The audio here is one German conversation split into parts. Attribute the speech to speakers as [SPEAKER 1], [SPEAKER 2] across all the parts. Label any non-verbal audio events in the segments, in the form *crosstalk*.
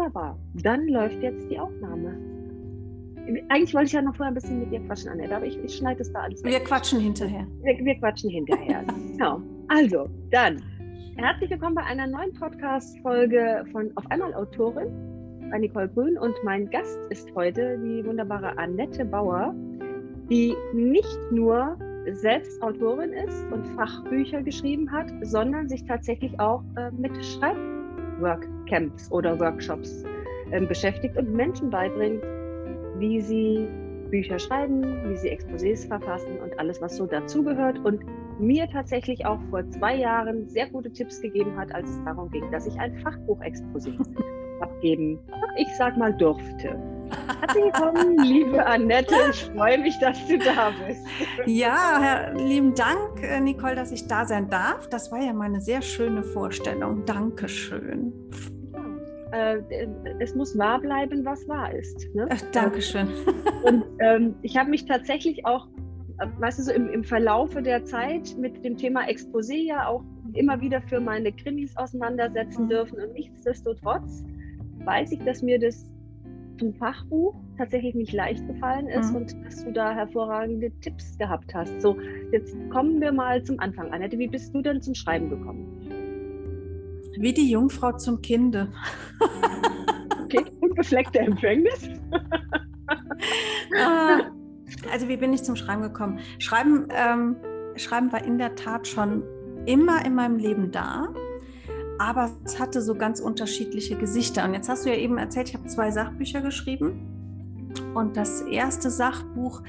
[SPEAKER 1] Wunderbar. Dann läuft jetzt die Aufnahme. Eigentlich wollte ich ja noch vorher ein bisschen mit dir quatschen, Annette, aber ich, ich schneide es da alles
[SPEAKER 2] weg. Wir quatschen hinterher.
[SPEAKER 1] Wir, wir quatschen hinterher. *laughs* genau. Also, dann. Herzlich willkommen bei einer neuen Podcast-Folge von Auf einmal Autorin bei Nicole Grün und mein Gast ist heute die wunderbare Annette Bauer, die nicht nur selbst Autorin ist und Fachbücher geschrieben hat, sondern sich tatsächlich auch äh, mit Schreibworkcamps oder Workshops äh, beschäftigt und Menschen beibringt, wie sie Bücher schreiben, wie sie Exposés verfassen und alles, was so dazugehört. Und mir tatsächlich auch vor zwei Jahren sehr gute Tipps gegeben hat, als es darum ging, dass ich ein Fachbuchexposé *laughs* abgeben, ich sag mal, durfte. Herzlich willkommen, liebe Annette. Ich freue mich, dass du da bist.
[SPEAKER 2] Ja, Herr, lieben Dank, äh, Nicole, dass ich da sein darf. Das war ja meine sehr schöne Vorstellung. Dankeschön.
[SPEAKER 1] Ja, äh, es muss wahr bleiben, was wahr ist.
[SPEAKER 2] Ne? Ach, Dankeschön. *laughs*
[SPEAKER 1] Und ähm, ich habe mich tatsächlich auch, äh, weißt du, so im, im Verlaufe der Zeit mit dem Thema Exposé ja auch immer wieder für meine Krimis auseinandersetzen dürfen. Und nichtsdestotrotz weiß ich, dass mir das zum Fachbuch tatsächlich nicht leicht gefallen ist mhm. und dass du da hervorragende Tipps gehabt hast. So, jetzt kommen wir mal zum Anfang. Annette, wie bist du denn zum Schreiben gekommen?
[SPEAKER 2] Wie die Jungfrau zum Kinde.
[SPEAKER 1] okay, unbefleckte Empfängnis.
[SPEAKER 2] Ah, also wie bin ich zum Schreiben gekommen? Schreiben, ähm, Schreiben war in der Tat schon immer in meinem Leben da aber es hatte so ganz unterschiedliche Gesichter. Und jetzt hast du ja eben erzählt, ich habe zwei Sachbücher geschrieben. Und das erste Sachbuch,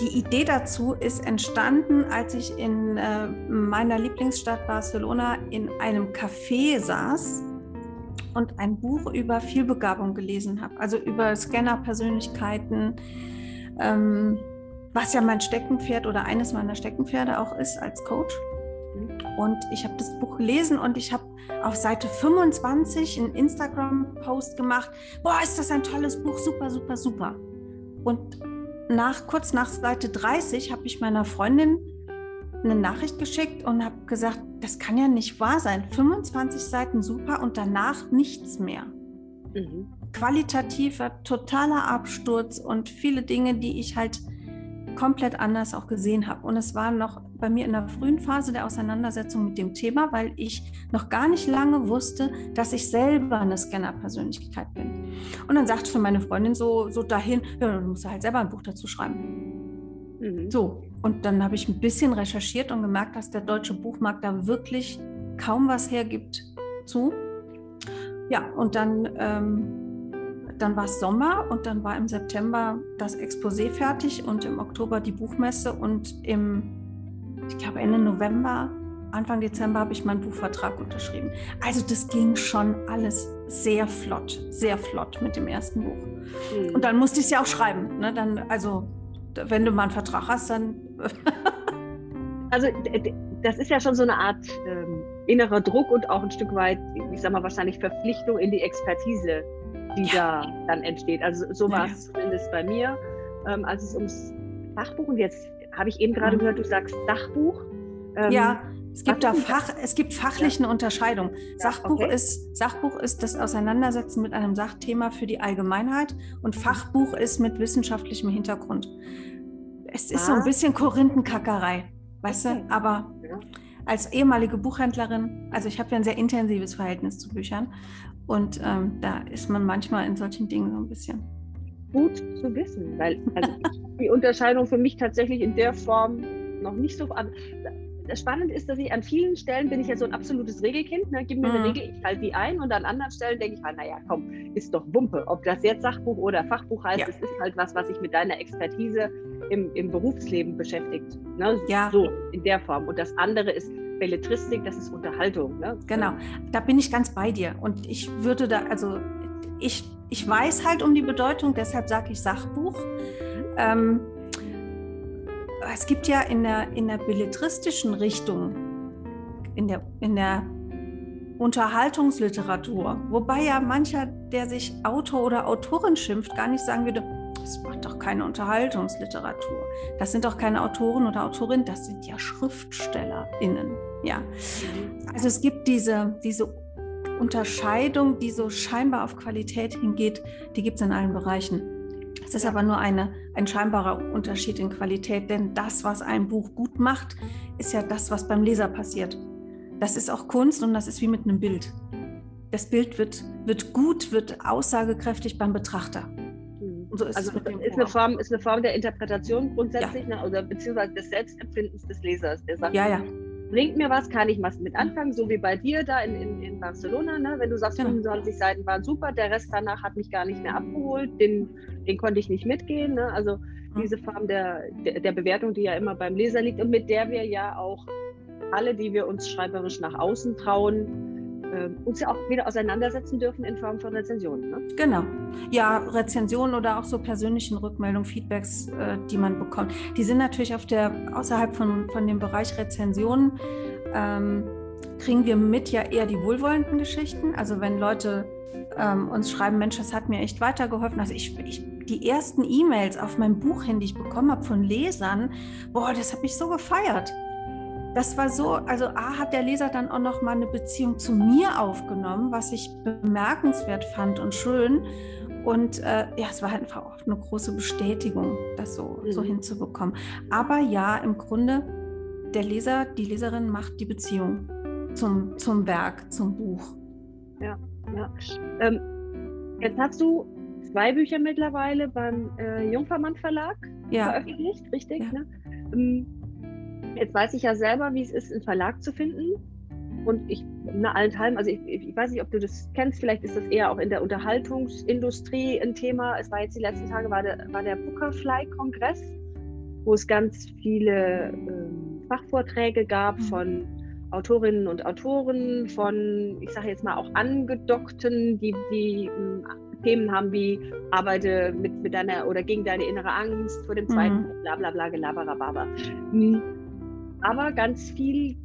[SPEAKER 2] die Idee dazu ist entstanden, als ich in äh, meiner Lieblingsstadt Barcelona in einem Café saß und ein Buch über Vielbegabung gelesen habe, also über Scanner-Persönlichkeiten, ähm, was ja mein Steckenpferd oder eines meiner Steckenpferde auch ist als Coach. Und ich habe das Buch gelesen und ich habe auf Seite 25 einen Instagram-Post gemacht. Boah, ist das ein tolles Buch, super, super, super. Und nach, kurz nach Seite 30 habe ich meiner Freundin eine Nachricht geschickt und habe gesagt, das kann ja nicht wahr sein. 25 Seiten super und danach nichts mehr. Mhm. Qualitativer, totaler Absturz und viele Dinge, die ich halt komplett anders auch gesehen habe. Und es war noch bei mir in der frühen Phase der Auseinandersetzung mit dem Thema, weil ich noch gar nicht lange wusste, dass ich selber eine Scanner-Persönlichkeit bin. Und dann sagte schon meine Freundin so, so dahin, ja, du musst halt selber ein Buch dazu schreiben. Mhm. So, und dann habe ich ein bisschen recherchiert und gemerkt, dass der deutsche Buchmarkt da wirklich kaum was hergibt zu. Ja, und dann ähm, dann war es Sommer und dann war im September das Exposé fertig und im Oktober die Buchmesse und im, ich glaube Ende November, Anfang Dezember habe ich meinen Buchvertrag unterschrieben. Also das ging schon alles sehr flott, sehr flott mit dem ersten Buch. Mhm. Und dann musste ich es ja auch schreiben. Ne? Dann, also wenn du mal einen Vertrag hast, dann... *laughs*
[SPEAKER 1] also das ist ja schon so eine Art ähm, innerer Druck und auch ein Stück weit, ich sag mal wahrscheinlich Verpflichtung in die Expertise die ja. da dann entsteht. Also so war es ja. zumindest bei mir, ähm, als es ums Fachbuch und jetzt habe ich eben gerade gehört, du sagst Sachbuch.
[SPEAKER 2] Ähm, ja, es gibt da Fach, es gibt fachlich eine Unterscheidung. Sachbuch, okay. ist, Sachbuch ist das Auseinandersetzen mit einem Sachthema für die Allgemeinheit und Fachbuch ist mit wissenschaftlichem Hintergrund. Es ist ah. so ein ah. bisschen Korinthenkackerei, weißt okay. du, aber als ehemalige Buchhändlerin, also ich habe ja ein sehr intensives Verhältnis zu Büchern und ähm, da ist man manchmal in solchen Dingen so ein bisschen.
[SPEAKER 1] Gut zu wissen, weil also die Unterscheidung für mich tatsächlich in der Form noch nicht so. Das Spannende ist, dass ich an vielen Stellen bin ich ja so ein absolutes Regelkind. Ne? Gib mir mhm. eine Regel, ich halte die ein und an anderen Stellen denke ich, ah, naja, komm, ist doch Wumpe. Ob das jetzt Sachbuch oder Fachbuch heißt, ja. es ist halt was, was sich mit deiner Expertise im, im Berufsleben beschäftigt. Ne? Ja. So in der Form. Und das andere ist Belletristik, das ist Unterhaltung. Ne?
[SPEAKER 2] Genau, da bin ich ganz bei dir. Und ich würde da, also ich, ich weiß halt um die Bedeutung, deshalb sage ich Sachbuch. Ähm, es gibt ja in der, in der belletristischen Richtung, in der, in der Unterhaltungsliteratur, wobei ja mancher, der sich Autor oder Autorin schimpft, gar nicht sagen würde, das macht doch keine Unterhaltungsliteratur. Das sind doch keine Autoren oder Autorinnen, das sind ja SchriftstellerInnen. Ja. Also es gibt diese, diese Unterscheidung, die so scheinbar auf Qualität hingeht, die gibt es in allen Bereichen. Es ist aber nur eine, ein scheinbarer Unterschied in Qualität, denn das, was ein Buch gut macht, ist ja das, was beim Leser passiert. Das ist auch Kunst und das ist wie mit einem Bild. Das Bild wird, wird gut, wird aussagekräftig beim Betrachter.
[SPEAKER 1] Hm. So ist also ist eine, Form, ist eine Form der Interpretation grundsätzlich, ja. ne, oder beziehungsweise des Selbstempfindens des Lesers. Der sagt,
[SPEAKER 2] ja, ja
[SPEAKER 1] bringt mir was, kann ich was mit anfangen, so wie bei dir da in, in, in Barcelona. Ne? Wenn du sagst, genau. 25 Seiten waren super, der Rest danach hat mich gar nicht mehr abgeholt, den, den konnte ich nicht mitgehen. Ne? Also diese Form der, der, der Bewertung, die ja immer beim Leser liegt und mit der wir ja auch alle, die wir uns schreiberisch nach außen trauen, uns ja auch wieder auseinandersetzen dürfen in Form von Rezensionen. Ne?
[SPEAKER 2] Genau. Ja, Rezensionen oder auch so persönlichen Rückmeldungen, Feedbacks, äh, die man bekommt. Die sind natürlich auf der, außerhalb von, von dem Bereich Rezensionen, ähm, kriegen wir mit ja eher die wohlwollenden Geschichten. Also wenn Leute ähm, uns schreiben, Mensch, das hat mir echt weitergeholfen. Also ich, ich die ersten E-Mails auf meinem Buch hin, die ich bekommen habe von Lesern, boah, das hat mich so gefeiert das war so, also A hat der Leser dann auch noch mal eine Beziehung zu mir aufgenommen, was ich bemerkenswert fand und schön. Und äh, ja, es war halt einfach auch eine große Bestätigung, das so, mhm. so hinzubekommen. Aber ja, im Grunde, der Leser, die Leserin macht die Beziehung zum, zum Werk, zum Buch.
[SPEAKER 1] Ja, ja. Ähm, jetzt hast du zwei Bücher mittlerweile beim äh, Jungfermann Verlag ja. veröffentlicht, richtig? Ja. Ne? Ähm, Jetzt weiß ich ja selber, wie es ist, einen Verlag zu finden. Und ich, na, allenthalben, also ich, ich, weiß nicht, ob du das kennst, vielleicht ist das eher auch in der Unterhaltungsindustrie ein Thema. Es war jetzt die letzten Tage, war der, war der Bookerfly-Kongress, wo es ganz viele ähm, Fachvorträge gab mhm. von Autorinnen und Autoren, von, ich sage jetzt mal auch Angedockten, die, die ähm, Themen haben wie arbeite mit, mit deiner oder gegen deine innere Angst vor dem zweiten, mhm. bla bla bla, gelaberababa. Mhm. Aber ganz viel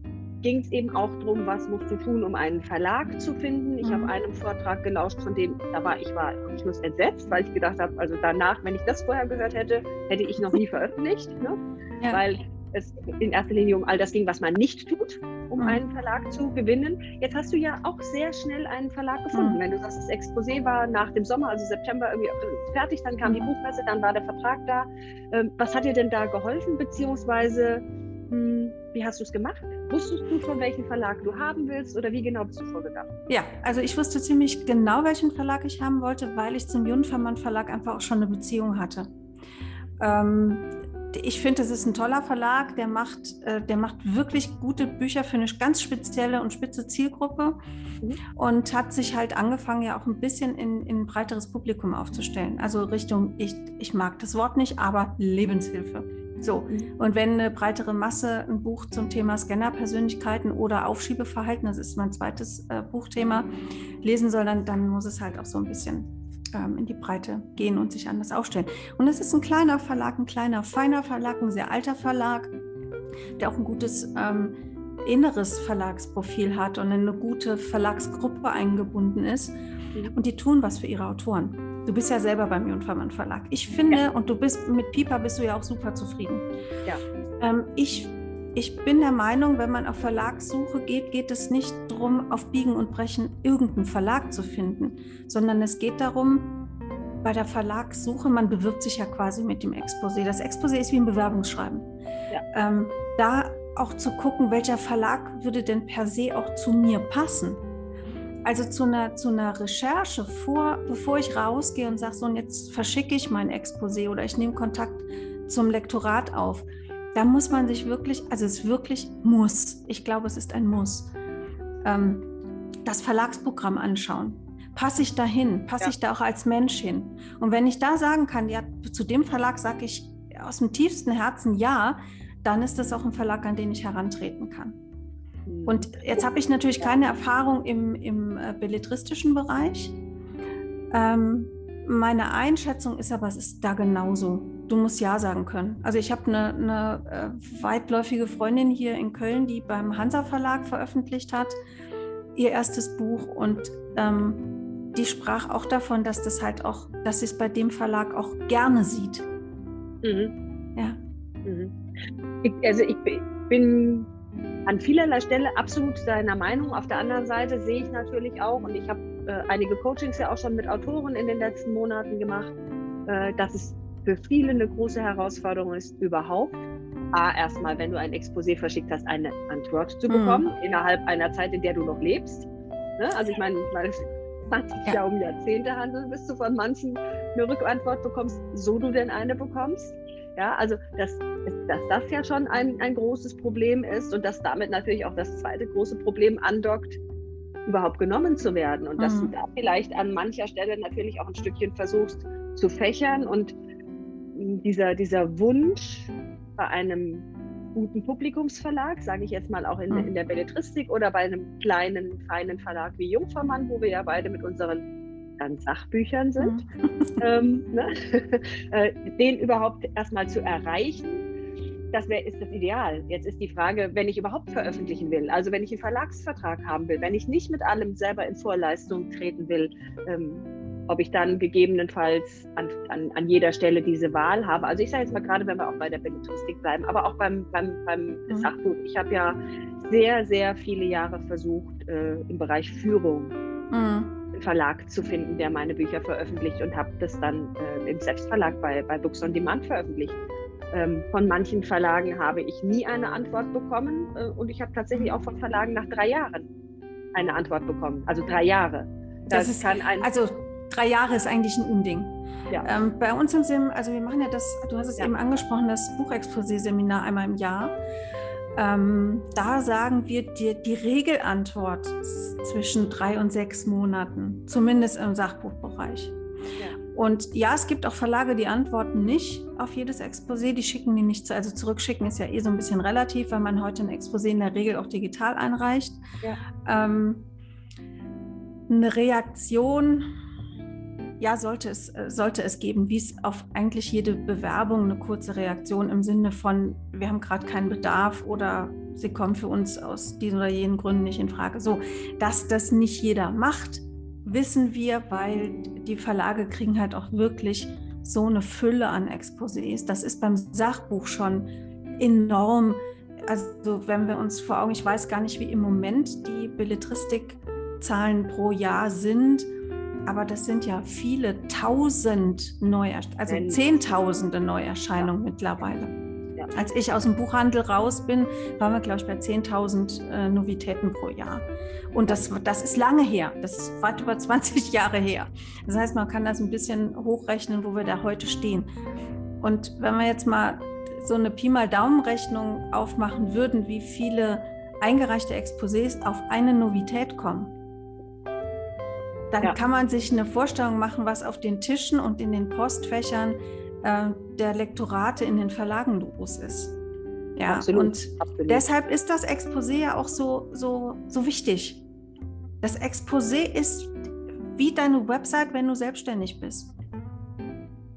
[SPEAKER 1] ging es eben auch darum, was musst du tun, um einen Verlag zu finden. Ich mhm. habe einem Vortrag gelauscht, von dem da war ich war am Schluss entsetzt, weil ich gedacht habe, also danach, wenn ich das vorher gehört hätte, hätte ich noch nie *laughs* veröffentlicht, ne? ja. weil es in erster Linie um all das ging, was man nicht tut, um mhm. einen Verlag zu gewinnen. Jetzt hast du ja auch sehr schnell einen Verlag gefunden. Mhm. Wenn du sagst, das Exposé war nach dem Sommer, also September irgendwie fertig, dann kam die mhm. Buchmesse, dann war der Vertrag da. Ähm, was hat dir denn da geholfen, beziehungsweise wie hast du es gemacht? Wusstest du schon, welchen Verlag du haben willst oder wie genau bist du vorgegangen?
[SPEAKER 2] Ja, also ich wusste ziemlich genau, welchen Verlag ich haben wollte, weil ich zum Junfermann Verlag einfach auch schon eine Beziehung hatte. Ähm, ich finde, es ist ein toller Verlag, der macht, äh, der macht wirklich gute Bücher für eine ganz spezielle und spitze Zielgruppe mhm. und hat sich halt angefangen, ja auch ein bisschen in, in ein breiteres Publikum aufzustellen. Also Richtung, ich, ich mag das Wort nicht, aber Lebenshilfe. So, mhm. und wenn eine breitere Masse ein Buch zum Thema Scannerpersönlichkeiten oder Aufschiebeverhalten, das ist mein zweites äh, Buchthema, lesen soll, dann, dann muss es halt auch so ein bisschen ähm, in die Breite gehen und sich anders aufstellen. Und es ist ein kleiner Verlag, ein kleiner, feiner Verlag, ein sehr alter Verlag, der auch ein gutes ähm, inneres Verlagsprofil hat und in eine gute Verlagsgruppe eingebunden ist. Und die tun was für ihre Autoren. Du bist ja selber beim Jungfermann Verlag. Ich finde, ja. und du bist mit Pipa bist du ja auch super zufrieden.
[SPEAKER 1] Ja.
[SPEAKER 2] Ähm, ich, ich bin der Meinung, wenn man auf Verlagssuche geht, geht es nicht darum, auf Biegen und Brechen irgendeinen Verlag zu finden, sondern es geht darum, bei der Verlagssuche, man bewirbt sich ja quasi mit dem Exposé. Das Exposé ist wie ein Bewerbungsschreiben. Ja. Ähm, da auch zu gucken, welcher Verlag würde denn per se auch zu mir passen. Also zu einer, zu einer Recherche, vor, bevor ich rausgehe und sage, so und jetzt verschicke ich mein Exposé oder ich nehme Kontakt zum Lektorat auf, da muss man sich wirklich, also es wirklich muss, ich glaube, es ist ein Muss, ähm, das Verlagsprogramm anschauen. Passe ich da hin? Passe ja. ich da auch als Mensch hin? Und wenn ich da sagen kann, ja, zu dem Verlag sage ich aus dem tiefsten Herzen ja, dann ist das auch ein Verlag, an den ich herantreten kann. Und jetzt habe ich natürlich keine Erfahrung im, im äh, belletristischen Bereich. Ähm, meine Einschätzung ist aber, es ist da genauso. Du musst Ja sagen können. Also ich habe eine, eine äh, weitläufige Freundin hier in Köln, die beim Hansa Verlag veröffentlicht hat, ihr erstes Buch. Und ähm, die sprach auch davon, dass das halt auch, dass sie es bei dem Verlag auch gerne sieht.
[SPEAKER 1] Mhm. Ja. Mhm. Ich, also ich bin an vielerlei Stelle absolut deiner Meinung. Auf der anderen Seite sehe ich natürlich auch, und ich habe äh, einige Coachings ja auch schon mit Autoren in den letzten Monaten gemacht, äh, dass es für viele eine große Herausforderung ist, überhaupt A, erstmal, wenn du ein Exposé verschickt hast, eine Antwort zu bekommen, mhm. innerhalb einer Zeit, in der du noch lebst. Ne? Also ich meine, weil *laughs* es sich ja um Jahrzehnte handelt, bis du von manchen eine Rückantwort bekommst, so du denn eine bekommst. Ja, also dass, dass das ja schon ein, ein großes Problem ist und dass damit natürlich auch das zweite große Problem andockt, überhaupt genommen zu werden. Und dass mhm. du da vielleicht an mancher Stelle natürlich auch ein Stückchen versuchst zu fächern und dieser, dieser Wunsch bei einem guten Publikumsverlag, sage ich jetzt mal auch in, in der Belletristik oder bei einem kleinen, feinen Verlag wie Jungfermann, wo wir ja beide mit unseren dann Sachbüchern sind, mhm. ähm, ne? *laughs* Äh, den überhaupt erstmal zu erreichen, das wär, ist das Ideal. Jetzt ist die Frage, wenn ich überhaupt veröffentlichen will, also wenn ich einen Verlagsvertrag haben will, wenn ich nicht mit allem selber in Vorleistung treten will, ähm, ob ich dann gegebenenfalls an, an, an jeder Stelle diese Wahl habe. Also ich sage jetzt mal gerade, wenn wir auch bei der Belletristik bleiben, aber auch beim, beim, beim mhm. Sachbuch. Ich habe ja sehr, sehr viele Jahre versucht, äh, im Bereich Führung mhm. Verlag zu finden, der meine Bücher veröffentlicht und habe das dann äh, im Selbstverlag bei, bei Books on Demand veröffentlicht. Ähm, von manchen Verlagen habe ich nie eine Antwort bekommen äh, und ich habe tatsächlich auch von Verlagen nach drei Jahren eine Antwort bekommen. Also drei Jahre.
[SPEAKER 2] Das, das ist, kann ein, also drei Jahre ist eigentlich ein Unding. Ja. Ähm, bei uns im Sim, also wir machen ja das, du hast es ja. eben angesprochen, das Buchexposé-Seminar einmal im Jahr. Ähm, da sagen wir dir die Regelantwort zwischen drei und sechs Monaten, zumindest im Sachbuchbereich. Ja. Und ja, es gibt auch Verlage, die antworten nicht auf jedes Exposé, die schicken die nicht, zu, also zurückschicken ist ja eh so ein bisschen relativ, weil man heute ein Exposé in der Regel auch digital einreicht. Ja. Ähm, eine Reaktion ja, sollte es, äh, sollte es geben, wie es auf eigentlich jede Bewerbung eine kurze Reaktion im Sinne von, wir haben gerade keinen Bedarf oder sie kommen für uns aus diesen oder jenen Gründen nicht in Frage. So, dass das nicht jeder macht, wissen wir, weil die Verlage kriegen halt auch wirklich so eine Fülle an Exposés. Das ist beim Sachbuch schon enorm. Also wenn wir uns vor Augen, ich weiß gar nicht, wie im Moment die Belletristikzahlen pro Jahr sind aber das sind ja viele tausend Neuerscheinungen, also zehntausende Neuerscheinungen ja. mittlerweile. Ja. Als ich aus dem Buchhandel raus bin, waren wir, glaube ich, bei 10.000 äh, Novitäten pro Jahr. Und das, das ist lange her. Das ist weit über *laughs* 20 Jahre her. Das heißt, man kann das ein bisschen hochrechnen, wo wir da heute stehen. Und wenn wir jetzt mal so eine Pi mal Daumenrechnung aufmachen würden, wie viele eingereichte Exposés auf eine Novität kommen, dann ja. kann man sich eine Vorstellung machen, was auf den Tischen und in den Postfächern äh, der Lektorate in den Verlagen los ist. Ja, absolut, und absolut. deshalb ist das Exposé ja auch so, so, so wichtig. Das Exposé ist wie deine Website, wenn du selbstständig bist.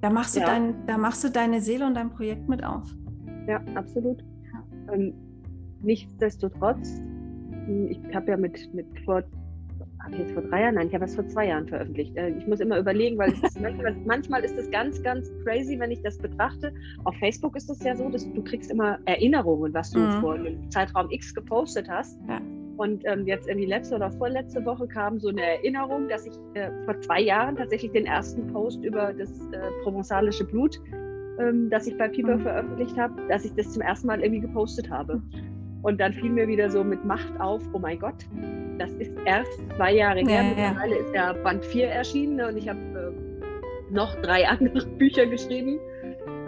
[SPEAKER 2] Da machst, du ja. dein, da machst du deine Seele und dein Projekt mit auf.
[SPEAKER 1] Ja, absolut. Ähm, nichtsdestotrotz, ich habe ja mit, mit vor ich jetzt vor drei Jahren? Nein, ich habe es vor zwei Jahren veröffentlicht. Äh, ich muss immer überlegen, weil manchmal, *laughs* manchmal, ist es ganz, ganz crazy, wenn ich das betrachte. Auf Facebook ist es ja so, dass du kriegst immer Erinnerungen, was du mhm. vor einem Zeitraum X gepostet hast. Ja. Und ähm, jetzt irgendwie letzte oder vorletzte Woche kam so eine Erinnerung, dass ich äh, vor zwei Jahren tatsächlich den ersten Post über das äh, provenzalische Blut, ähm, das ich bei Piper mhm. veröffentlicht habe, dass ich das zum ersten Mal irgendwie gepostet habe. Und dann fiel mir wieder so mit Macht auf, oh mein Gott, das ist erst zwei Jahre her. Mittlerweile ja. ist ja Band 4 erschienen ne, und ich habe äh, noch drei *laughs* andere Bücher geschrieben.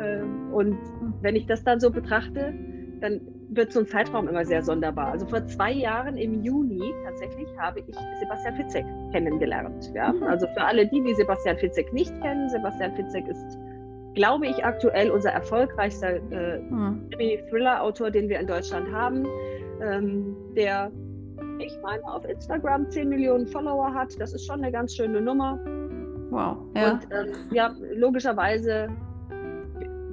[SPEAKER 1] Äh, und wenn ich das dann so betrachte, dann wird so ein Zeitraum immer sehr sonderbar. Also vor zwei Jahren im Juni tatsächlich habe ich Sebastian Fitzek kennengelernt. Ja? Mhm. Also für alle die, die Sebastian Fitzek nicht kennen, Sebastian Fitzek ist, glaube ich, aktuell unser erfolgreichster äh, mhm. Thriller-Autor, den wir in Deutschland haben. Ähm, der ich meine, auf Instagram 10 Millionen Follower hat. Das ist schon eine ganz schöne Nummer.
[SPEAKER 2] Wow. Ja.
[SPEAKER 1] Und ähm, ja, logischerweise,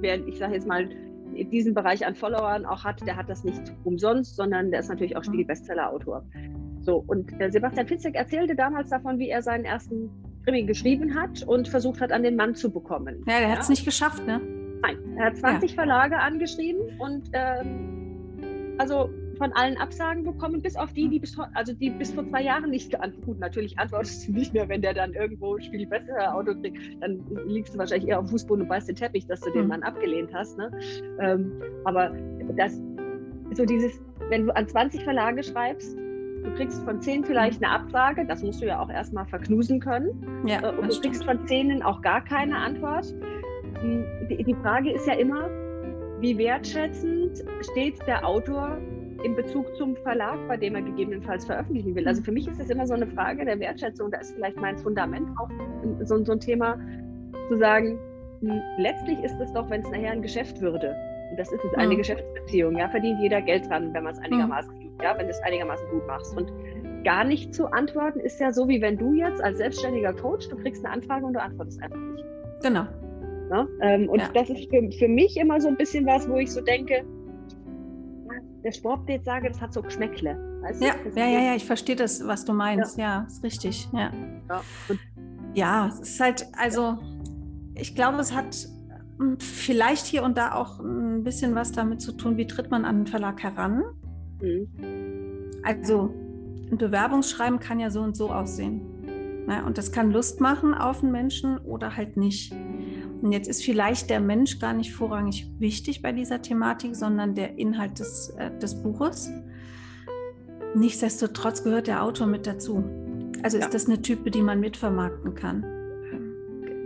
[SPEAKER 1] wer, ich sage jetzt mal, diesen Bereich an Followern auch hat, der hat das nicht umsonst, sondern der ist natürlich auch Spiegel-Bestseller-Autor. So, und äh, Sebastian Fitzek erzählte damals davon, wie er seinen ersten Krimi geschrieben hat und versucht hat, an den Mann zu bekommen.
[SPEAKER 2] Ja, der ja? hat es nicht geschafft, ne?
[SPEAKER 1] Nein, er hat 20 ja. Verlage angeschrieben und ähm, also von allen Absagen bekommen, bis auf die, die bis, also die bis vor zwei Jahren nicht geantwortet Gut, natürlich antwortest du nicht mehr, wenn der dann irgendwo Spiel besser Auto kriegt. Dann liegst du wahrscheinlich eher auf dem Fußboden und beißt den Teppich, dass du den hm. Mann abgelehnt hast. Ne? Ähm, aber das, so dieses, wenn du an 20 Verlage schreibst, du kriegst von 10 vielleicht eine Absage, das musst du ja auch erstmal verknusen können. Ja, äh, und du kriegst stimmt. von 10 auch gar keine Antwort. Die, die Frage ist ja immer, wie wertschätzend steht der Autor in Bezug zum Verlag, bei dem er gegebenenfalls veröffentlichen will. Also für mich ist es immer so eine Frage der Wertschätzung. Da ist vielleicht mein Fundament auch so, so ein Thema, zu sagen, hm, letztlich ist es doch, wenn es nachher ein Geschäft würde. Und das ist es, eine mhm. Geschäftsbeziehung. Ja, verdient jeder Geld dran, wenn man es einigermaßen, mhm. ja, wenn du es einigermaßen gut machst. Und gar nicht zu antworten ist ja so, wie wenn du jetzt als selbstständiger Coach, du kriegst eine Anfrage und du antwortest einfach nicht.
[SPEAKER 2] Genau.
[SPEAKER 1] Ne? Ähm, und ja. das ist für, für mich immer so ein bisschen was, wo ich so denke, der Sportbild sage, das hat so Geschmäckle.
[SPEAKER 2] Weißt ja, ja, ja, ja, ich verstehe das, was du meinst. Ja, ja ist richtig. Ja. Ja. ja, es ist halt, also ich glaube, es hat hm, vielleicht hier und da auch ein bisschen was damit zu tun, wie tritt man an den Verlag heran. Mhm. Also ein Bewerbungsschreiben kann ja so und so aussehen. Ne? Und das kann Lust machen auf einen Menschen oder halt nicht. Und jetzt ist vielleicht der Mensch gar nicht vorrangig wichtig bei dieser Thematik, sondern der Inhalt des, äh, des Buches. Nichtsdestotrotz gehört der Autor mit dazu. Also ist ja. das eine Type, die man mitvermarkten kann.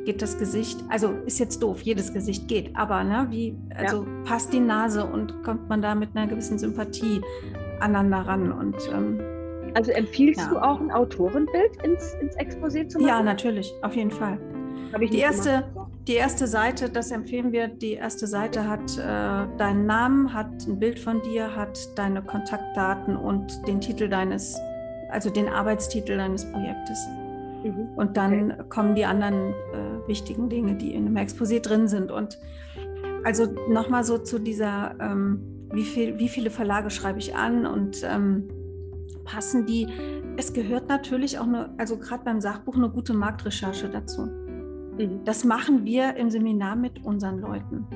[SPEAKER 2] Geht das Gesicht, also ist jetzt doof, jedes Gesicht geht, aber ne, wie, also ja. passt die Nase und kommt man da mit einer gewissen Sympathie aneinander ran und ähm,
[SPEAKER 1] also empfiehlst ja. du auch ein Autorenbild ins, ins Exposé zu machen?
[SPEAKER 2] Ja, natürlich, auf jeden Fall. Die erste, gemacht die erste Seite, das empfehlen wir, die erste Seite hat äh, deinen Namen, hat ein Bild von dir, hat deine Kontaktdaten und den Titel deines, also den Arbeitstitel deines Projektes. Mhm. Und dann okay. kommen die anderen äh, wichtigen Dinge, die in einem Exposé drin sind. Und also nochmal so zu dieser, ähm, wie, viel, wie viele Verlage schreibe ich an und ähm, passen die? Es gehört natürlich auch eine, also gerade beim Sachbuch eine gute Marktrecherche dazu. Mhm. Das machen wir im Seminar mit unseren Leuten.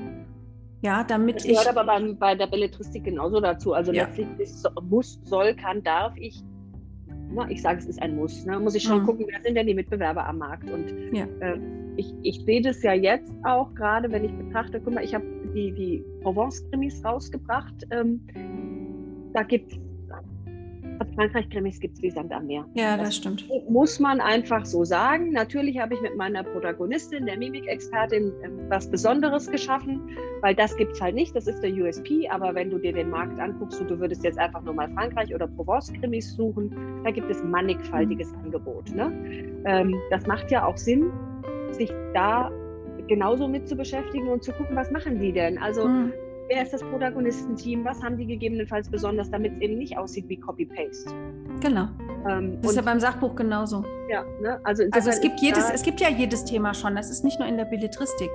[SPEAKER 2] Ja, damit das
[SPEAKER 1] gehört ich. aber beim, bei der Belletristik genauso dazu. Also ja. letztlich ist, muss, soll, kann, darf ich. Na, ich sage, es ist ein Muss. Ne? Muss ich schon mhm. gucken, wer sind denn die Mitbewerber am Markt? Und ja. äh, ich, ich sehe das ja jetzt auch gerade, wenn ich betrachte, guck mal, ich habe die, die Provence-Krimis rausgebracht. Ähm, da gibt es Frankreich-Krimis gibt es wie Sand am Meer.
[SPEAKER 2] Ja, das, das, stimmt.
[SPEAKER 1] Muss man einfach so sagen. Natürlich habe ich mit meiner Protagonistin, der Mimikexpertin, ähm, was Besonderes geschaffen, weil das gibt es halt nicht. Das ist der USP. Aber wenn du dir den Markt anguckst und du würdest jetzt einfach nur mal Frankreich- oder Provence-Krimis suchen, da gibt es mannigfaltiges mhm. Angebot. Ne? Ähm, das macht ja auch Sinn, sich da genauso mit zu beschäftigen und zu gucken, was machen die denn? Also mhm wer ist das Protagonistenteam, was haben die gegebenenfalls besonders, damit es eben nicht aussieht wie Copy-Paste.
[SPEAKER 2] Genau. Ähm, das ist ja beim Sachbuch genauso.
[SPEAKER 1] Ja, ne? also,
[SPEAKER 2] also es gibt jedes, es gibt ja jedes Thema schon. Das ist nicht nur in der Belletristik.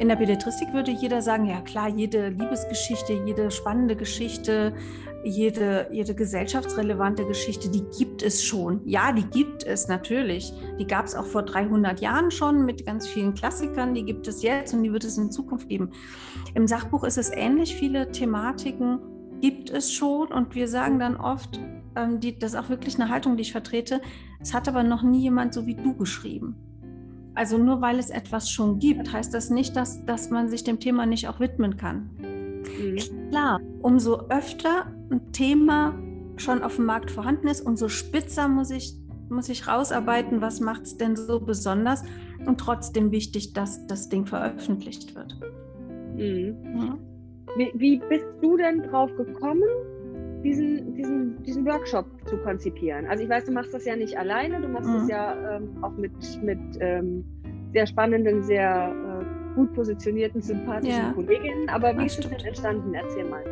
[SPEAKER 2] In der Belletristik würde jeder sagen, ja klar, jede Liebesgeschichte, jede spannende Geschichte, jede, jede gesellschaftsrelevante Geschichte, die gibt es schon. Ja, die gibt es natürlich. Die gab es auch vor 300 Jahren schon mit ganz vielen Klassikern. Die gibt es jetzt und die wird es in Zukunft geben. Im Sachbuch ist es ähnlich. Viele Thematiken gibt es schon und wir sagen dann oft, ähm, die, das ist auch wirklich eine Haltung, die ich vertrete, es hat aber noch nie jemand so wie du geschrieben. Also nur weil es etwas schon gibt, heißt das nicht, dass, dass man sich dem Thema nicht auch widmen kann. Mhm. Klar, umso öfter ein Thema schon auf dem Markt vorhanden ist, umso spitzer muss ich, muss ich rausarbeiten, was macht es denn so besonders und trotzdem wichtig, dass das Ding veröffentlicht wird.
[SPEAKER 1] Mhm. Ja. Wie, wie, bist du denn drauf gekommen, diesen, diesen, diesen Workshop zu konzipieren? Also ich weiß, du machst das ja nicht alleine, du machst mhm. das ja ähm, auch mit, mit ähm, sehr spannenden, sehr äh, gut positionierten, sympathischen ja. Kolleginnen. Aber wie das ist es denn entstanden? Erzähl mal.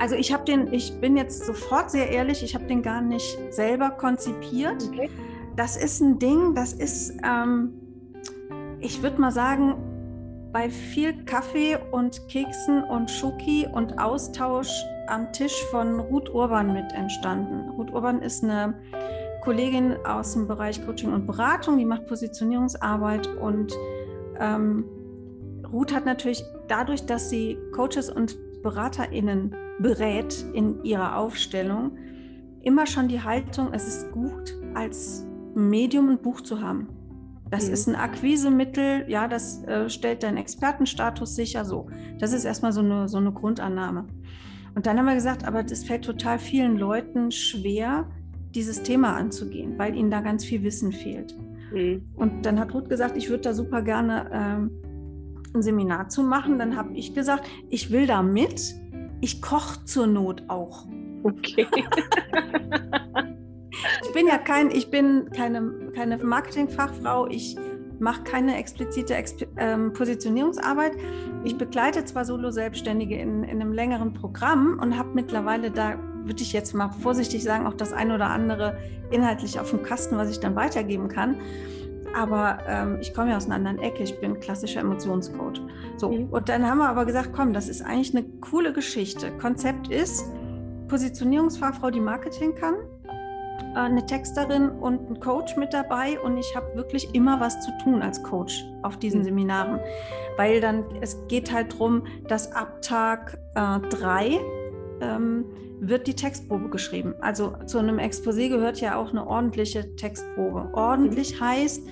[SPEAKER 2] Also ich habe den, ich bin jetzt sofort sehr ehrlich, ich habe den gar nicht selber konzipiert. Okay. Das ist ein Ding, das ist, ähm, ich würde mal sagen, bei viel Kaffee und Keksen und Schoki und Austausch am Tisch von Ruth Urban mit entstanden. Ruth Urban ist eine Kollegin aus dem Bereich Coaching und Beratung, die macht Positionierungsarbeit und ähm, Ruth hat natürlich dadurch, dass sie Coaches und BeraterInnen berät in ihrer Aufstellung, immer schon die Haltung, es ist gut, als Medium ein Buch zu haben. Das mhm. ist ein Akquisemittel, ja, das äh, stellt deinen Expertenstatus sicher so. Das ist erstmal so eine, so eine Grundannahme. Und dann haben wir gesagt, aber das fällt total vielen Leuten schwer, dieses Thema anzugehen, weil ihnen da ganz viel Wissen fehlt. Mhm. Und dann hat Ruth gesagt, ich würde da super gerne ähm, ein Seminar zu machen. Dann habe ich gesagt, ich will da mit. Ich koche zur Not auch.
[SPEAKER 1] Okay. *laughs*
[SPEAKER 2] ich bin ja kein, ich bin keine, keine Marketingfachfrau. Ich mache keine explizite Exp ähm, Positionierungsarbeit. Ich begleite zwar Solo-Selbstständige in, in einem längeren Programm und habe mittlerweile da, würde ich jetzt mal vorsichtig sagen, auch das ein oder andere inhaltlich auf dem Kasten, was ich dann weitergeben kann. Aber ähm, ich komme ja aus einer anderen Ecke. Ich bin klassischer Emotionscoach. So, mhm. und dann haben wir aber gesagt, komm, das ist eigentlich eine coole Geschichte. Konzept ist Positionierungsfachfrau, die Marketing kann eine Texterin und ein Coach mit dabei und ich habe wirklich immer was zu tun als Coach auf diesen mhm. Seminaren, weil dann es geht halt darum, dass ab Tag äh, drei ähm, wird die Textprobe geschrieben. Also zu einem Exposé gehört ja auch eine ordentliche Textprobe. Ordentlich mhm. heißt,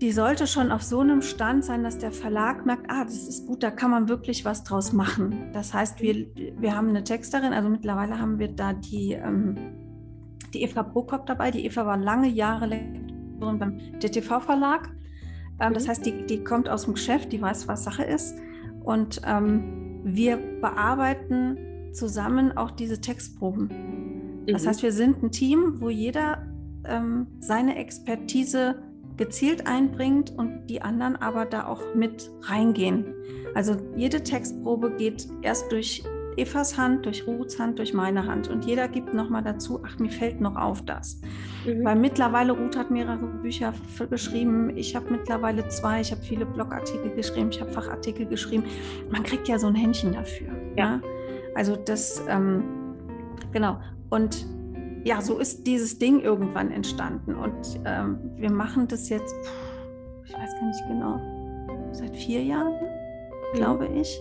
[SPEAKER 2] die sollte schon auf so einem Stand sein, dass der Verlag merkt, ah, das ist gut, da kann man wirklich was draus machen. Das heißt, wir, wir haben eine Texterin, also mittlerweile haben wir da die ähm, die Eva Prokop dabei. Die Eva war lange Jahre Lektorin beim DTV-Verlag. Ähm, mhm. Das heißt, die, die kommt aus dem Geschäft, die weiß, was Sache ist. Und ähm, wir bearbeiten zusammen auch diese Textproben. Das mhm. heißt, wir sind ein Team, wo jeder ähm, seine Expertise gezielt einbringt und die anderen aber da auch mit reingehen. Also jede Textprobe geht erst durch Evas Hand, durch Ruths Hand, durch meine Hand. Und jeder gibt nochmal dazu, ach, mir fällt noch auf das. Mhm. Weil mittlerweile, Ruth hat mehrere Bücher geschrieben, ich habe mittlerweile zwei, ich habe viele Blogartikel geschrieben, ich habe Fachartikel geschrieben. Man kriegt ja so ein Händchen dafür. Ja. ja? Also das, ähm, genau. Und ja, so ist dieses Ding irgendwann entstanden. Und ähm, wir machen das jetzt, ich weiß gar nicht genau, seit vier Jahren, mhm. glaube ich.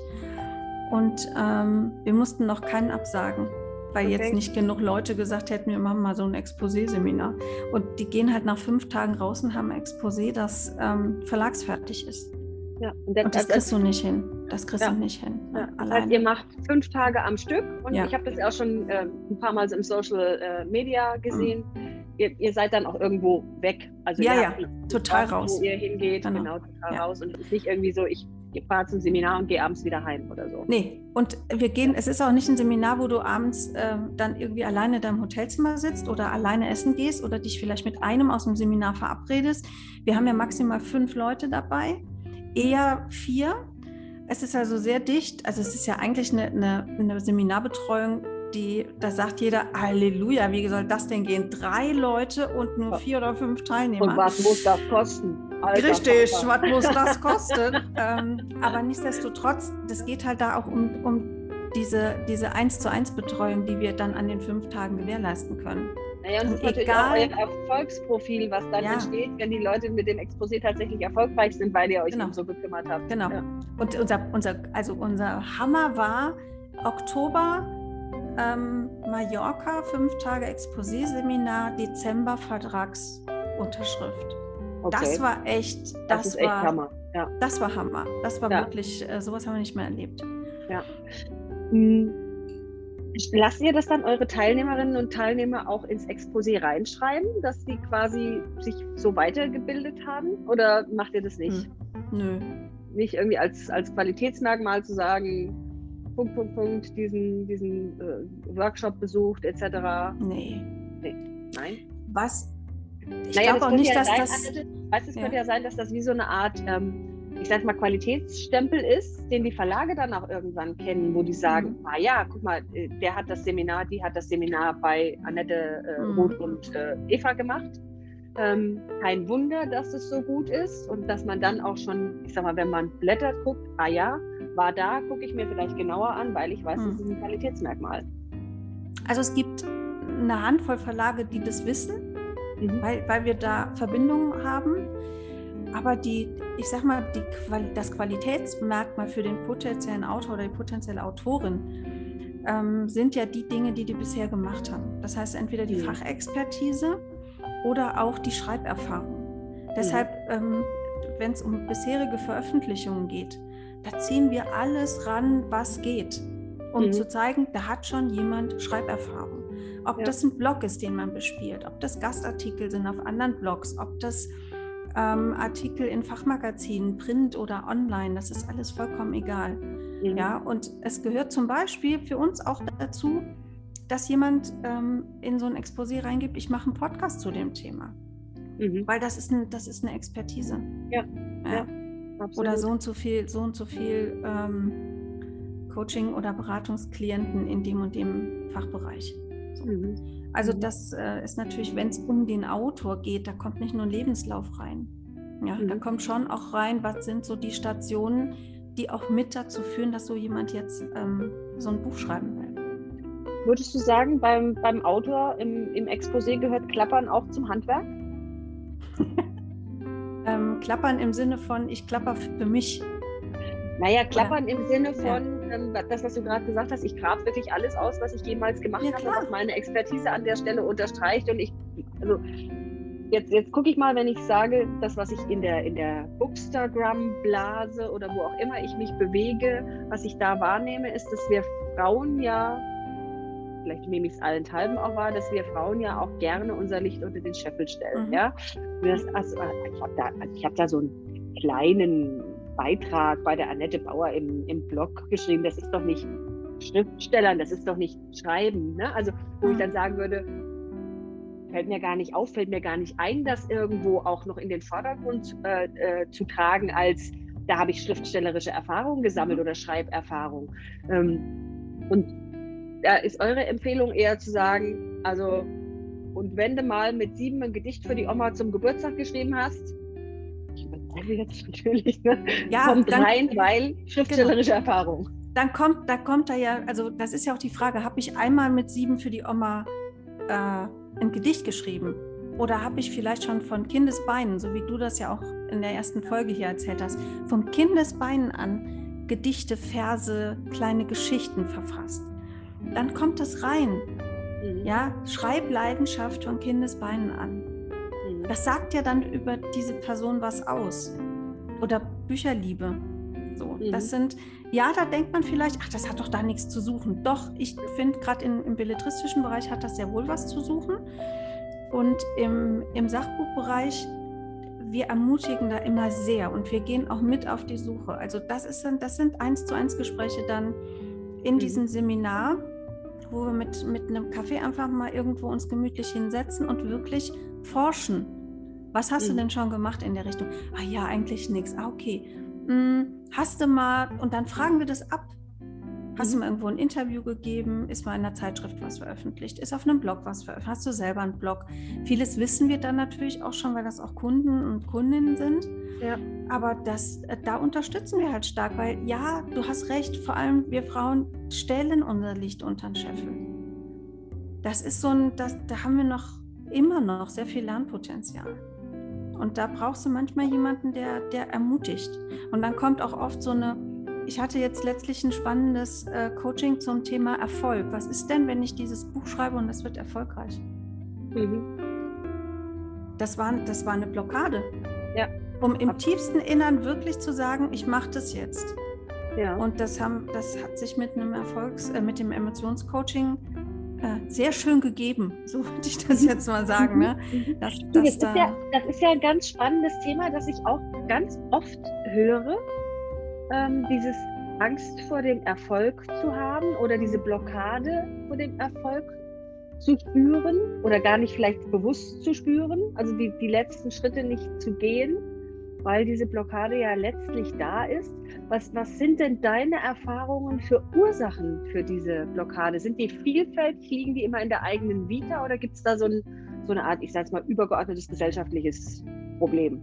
[SPEAKER 2] Und ähm, wir mussten noch keinen absagen, weil okay. jetzt nicht genug Leute gesagt hätten, wir machen mal so ein Exposé-Seminar. Und die gehen halt nach fünf Tagen raus und haben ein Exposé, das ähm, verlagsfertig ist. Ja, und, das, und das kriegst du nicht hin. Das kriegst ja. du nicht hin.
[SPEAKER 1] Ja. Das heißt, ihr macht fünf Tage am Stück und ja. ich habe das auch schon äh, ein paar Mal im Social äh, Media gesehen. Mhm. Ihr, ihr, seid dann auch irgendwo weg.
[SPEAKER 2] Also ja, ja, total raus.
[SPEAKER 1] Wo ihr hingeht, genau, genau total raus. Und es ist nicht irgendwie so, ich ich fahre zum Seminar und gehe abends wieder heim oder so.
[SPEAKER 2] Nee, und wir gehen, es ist auch nicht ein Seminar, wo du abends äh, dann irgendwie alleine in deinem Hotelzimmer sitzt oder alleine essen gehst oder dich vielleicht mit einem aus dem Seminar verabredest. Wir haben ja maximal fünf Leute dabei, eher vier. Es ist also sehr dicht. Also es ist ja eigentlich eine, eine, eine Seminarbetreuung, die, da sagt jeder, Halleluja, wie soll das denn gehen? Drei Leute und nur vier oder fünf Teilnehmer.
[SPEAKER 1] Und was muss das kosten?
[SPEAKER 2] Alter, Richtig, Papa. was muss das *laughs* kosten? ähm, aber nichtsdestotrotz, das geht halt da auch um, um diese, diese 1 zu 1 Betreuung, die wir dann an den fünf Tagen gewährleisten können.
[SPEAKER 1] Naja, und das ist natürlich auch euer Erfolgsprofil, was dann ja. entsteht, wenn die Leute mit dem Exposé tatsächlich erfolgreich sind, weil ihr euch genau. so gekümmert habt.
[SPEAKER 2] Genau. Ja. Und unser, unser, also unser Hammer war Oktober ähm, Mallorca, fünf Tage Exposé-Seminar, Dezember Vertragsunterschrift. Okay. Das war echt, das,
[SPEAKER 1] das ist
[SPEAKER 2] war,
[SPEAKER 1] echt Hammer. Ja.
[SPEAKER 2] Das war Hammer. Das war ja. wirklich, äh, sowas haben wir nicht mehr erlebt.
[SPEAKER 1] Ja. Hm. Lasst ihr das dann eure Teilnehmerinnen und Teilnehmer auch ins Exposé reinschreiben, dass sie quasi sich so weitergebildet haben? Oder macht ihr das nicht?
[SPEAKER 2] Hm. Nö.
[SPEAKER 1] Nicht irgendwie als, als Qualitätsmerkmal zu sagen, Punkt, Punkt, Punkt, diesen, diesen äh, Workshop besucht, etc.
[SPEAKER 2] Nee.
[SPEAKER 1] nee. Nein.
[SPEAKER 2] Was ich naja, glaube auch nicht, ja dass sein, das.
[SPEAKER 1] Weißt, es ja. könnte ja sein, dass das wie so eine Art, ähm, ich sag mal, Qualitätsstempel ist, den die Verlage dann auch irgendwann kennen, wo die sagen: mhm. Ah ja, guck mal, äh, der hat das Seminar, die hat das Seminar bei Annette äh, mhm. Roth und äh, Eva gemacht. Ähm, kein Wunder, dass es so gut ist und dass man dann auch schon, ich sag mal, wenn man blättert, guckt, ah ja, war da, gucke ich mir vielleicht genauer an, weil ich weiß, mhm. das ist ein Qualitätsmerkmal.
[SPEAKER 2] Also es gibt eine Handvoll Verlage, die das wissen mhm. weil, weil wir da Verbindungen haben. Aber die, ich sag mal, die, das Qualitätsmerkmal für den potenziellen Autor oder die potenzielle Autorin ähm, sind ja die Dinge, die die bisher gemacht haben. Das heißt entweder die mhm. Fachexpertise oder auch die Schreiberfahrung. Mhm. Deshalb, ähm, wenn es um bisherige Veröffentlichungen geht, da ziehen wir alles ran, was geht, um mhm. zu zeigen, da hat schon jemand Schreiberfahrung. Ob ja. das ein Blog ist, den man bespielt, ob das Gastartikel sind auf anderen Blogs, ob das ähm, Artikel in Fachmagazinen, Print oder online, das ist alles vollkommen egal. Mhm. Ja, und es gehört zum Beispiel für uns auch dazu, dass jemand ähm, in so ein Exposé reingibt, ich mache einen Podcast zu dem Thema. Mhm. Weil das ist, ein, das ist eine Expertise.
[SPEAKER 1] Ja. ja.
[SPEAKER 2] ja oder so und so viel, so und so viel ähm, Coaching- oder Beratungsklienten in dem und dem Fachbereich. So. Mhm. Also mhm. das äh, ist natürlich, wenn es um den Autor geht, da kommt nicht nur ein Lebenslauf rein. Ja, mhm. da kommt schon auch rein, was sind so die Stationen, die auch mit dazu führen, dass so jemand jetzt ähm, so ein Buch schreiben will.
[SPEAKER 1] Würdest du sagen, beim, beim Autor im, im Exposé gehört Klappern auch zum Handwerk? *laughs*
[SPEAKER 2] ähm, klappern im Sinne von, ich klapper für mich.
[SPEAKER 1] Naja, klappern ja. im Sinne von, ja. Ähm, das, was du gerade gesagt hast, ich grab wirklich alles aus, was ich jemals gemacht ja, habe, was meine Expertise an der Stelle unterstreicht. Und ich, also jetzt, jetzt gucke ich mal, wenn ich sage, das, was ich in der, in der Bookstagram-Blase oder wo auch immer ich mich bewege, was ich da wahrnehme, ist, dass wir Frauen ja, vielleicht nehme ich es allenthalben auch wahr, dass wir Frauen ja auch gerne unser Licht unter den Scheffel stellen. Mhm. Ja? Das, also, ich habe da, also hab da so einen kleinen Beitrag bei der Annette Bauer im, im Blog geschrieben, das ist doch nicht Schriftstellern, das ist doch nicht Schreiben. Ne? Also, wo ich mhm. dann sagen würde, fällt mir gar nicht auf, fällt mir gar nicht ein, das irgendwo auch noch in den Vordergrund äh, äh, zu tragen, als da habe ich schriftstellerische Erfahrung gesammelt oder Schreiberfahrung. Ähm, und da ist eure Empfehlung eher zu sagen, also, und wenn du mal mit sieben ein Gedicht für die Oma zum Geburtstag geschrieben hast, jetzt natürlich, ne? ja, kommt dann, rein, weil schriftstellerische genau. Erfahrung.
[SPEAKER 2] Dann kommt, da kommt da ja, also das ist ja auch die Frage, habe ich einmal mit sieben für die Oma äh, ein Gedicht geschrieben? Oder habe ich vielleicht schon von Kindesbeinen, so wie du das ja auch in der ersten Folge hier erzählt hast, von Kindesbeinen an Gedichte, Verse, kleine Geschichten verfasst? Dann kommt das rein. Mhm. Ja, Schreibleidenschaft von Kindesbeinen an. Das sagt ja dann über diese Person was aus. Oder Bücherliebe. So, mhm. das sind, ja, da denkt man vielleicht, ach, das hat doch da nichts zu suchen. Doch, ich finde, gerade im belletristischen Bereich hat das sehr wohl was zu suchen. Und im, im Sachbuchbereich, wir ermutigen da immer sehr und wir gehen auch mit auf die Suche. Also das, ist, das sind eins zu eins Gespräche dann in mhm. diesem Seminar, wo wir mit, mit einem Kaffee einfach mal irgendwo uns gemütlich hinsetzen und wirklich forschen was hast mhm. du denn schon gemacht in der Richtung? Ah ja, eigentlich nichts. Ah, okay. Hm, hast du mal, und dann fragen wir das ab. Hast du mhm. mal irgendwo ein Interview gegeben? Ist mal in einer Zeitschrift was veröffentlicht? Ist auf einem Blog was veröffentlicht? Hast du selber einen Blog? Vieles wissen wir dann natürlich auch schon, weil das auch Kunden und Kundinnen sind. Ja. Aber das, äh, da unterstützen wir halt stark, weil ja, du hast recht, vor allem wir Frauen stellen unser Licht unter den Scheffel. Das ist so ein, das, da haben wir noch immer noch sehr viel Lernpotenzial. Und da brauchst du manchmal jemanden, der, der ermutigt. Und dann kommt auch oft so eine, ich hatte jetzt letztlich ein spannendes äh, Coaching zum Thema Erfolg. Was ist denn, wenn ich dieses Buch schreibe und es wird erfolgreich? Mhm. Das, war, das war eine Blockade. Ja. Um im Absolut. tiefsten Innern wirklich zu sagen, ich mache das jetzt. Ja. Und das, haben, das hat sich mit einem Erfolgs-, äh, mit dem Emotionscoaching äh, sehr schön gegeben, *laughs* so würde ich das jetzt mal sagen. Ne?
[SPEAKER 1] Mhm. Das, das, das, ist ja, das ist ja ein ganz spannendes Thema, das ich auch ganz oft höre. Ähm, dieses Angst vor dem Erfolg zu haben oder diese Blockade vor dem Erfolg zu spüren oder gar nicht vielleicht bewusst zu spüren, also die, die letzten Schritte nicht zu gehen weil diese Blockade ja letztlich da ist. Was, was sind denn deine Erfahrungen für Ursachen für diese Blockade? Sind die vielfältig? Liegen die immer in der eigenen Vita oder gibt es da so, ein, so eine Art, ich sage es mal, übergeordnetes gesellschaftliches Problem?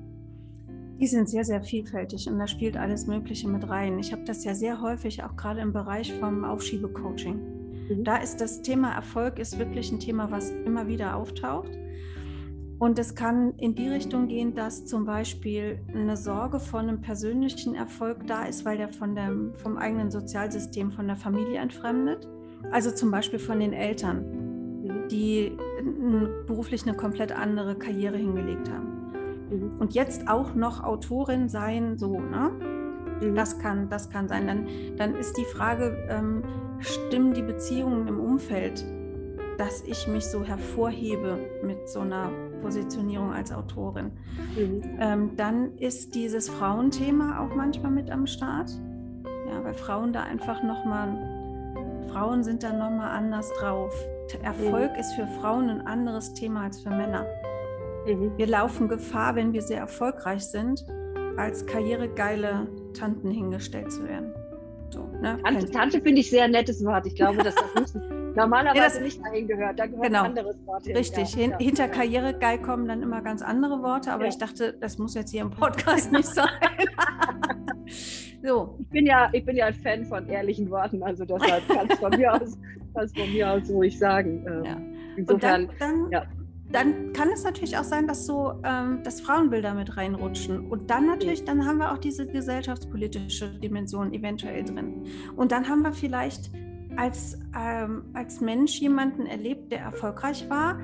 [SPEAKER 2] Die sind sehr, sehr vielfältig und da spielt alles Mögliche mit rein. Ich habe das ja sehr häufig auch gerade im Bereich vom Aufschiebecoaching. Mhm. Da ist das Thema Erfolg ist wirklich ein Thema, was immer wieder auftaucht. Und es kann in die Richtung gehen, dass zum Beispiel eine Sorge vor einem persönlichen Erfolg da ist, weil der von dem, vom eigenen Sozialsystem, von der Familie entfremdet. Also zum Beispiel von den Eltern, die beruflich eine komplett andere Karriere hingelegt haben. Mhm. Und jetzt auch noch Autorin sein, so, ne? Mhm. Das kann, das kann sein. Dann, dann ist die Frage, ähm, stimmen die Beziehungen im Umfeld, dass ich mich so hervorhebe mit so einer Positionierung als Autorin. Mhm. Ähm, dann ist dieses Frauenthema auch manchmal mit am Start. Ja, weil Frauen da einfach nochmal, Frauen sind da nochmal anders drauf. Erfolg mhm. ist für Frauen ein anderes Thema als für Männer. Mhm. Wir laufen Gefahr, wenn wir sehr erfolgreich sind, als karrieregeile Tanten hingestellt zu werden.
[SPEAKER 1] So, ne? Tante, Tante finde ich sehr nettes Wort. Ich glaube, dass das *laughs* nicht normalerweise ja, das, nicht dahin gehört. Da gehört
[SPEAKER 2] genau, ein anderes Wort hin. Richtig. Ja, hinter ja. Karrieregeil kommen dann immer ganz andere Worte, aber ich dachte, das muss jetzt hier im Podcast nicht sein. *laughs*
[SPEAKER 1] so. Ich bin ja, ich bin ja ein Fan von ehrlichen Worten, also deshalb kann es von mir aus, von mir aus ruhig sagen.
[SPEAKER 2] Ähm, insofern, dann, dann dann kann es natürlich auch sein, dass so ähm, dass Frauenbilder mit reinrutschen. Und dann natürlich, dann haben wir auch diese gesellschaftspolitische Dimension eventuell drin. Und dann haben wir vielleicht als, ähm, als Mensch jemanden erlebt, der erfolgreich war,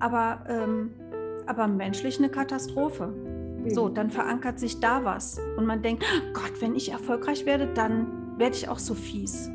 [SPEAKER 2] aber, ähm, aber menschlich eine Katastrophe. So, dann verankert sich da was. Und man denkt, oh Gott, wenn ich erfolgreich werde, dann werde ich auch so fies.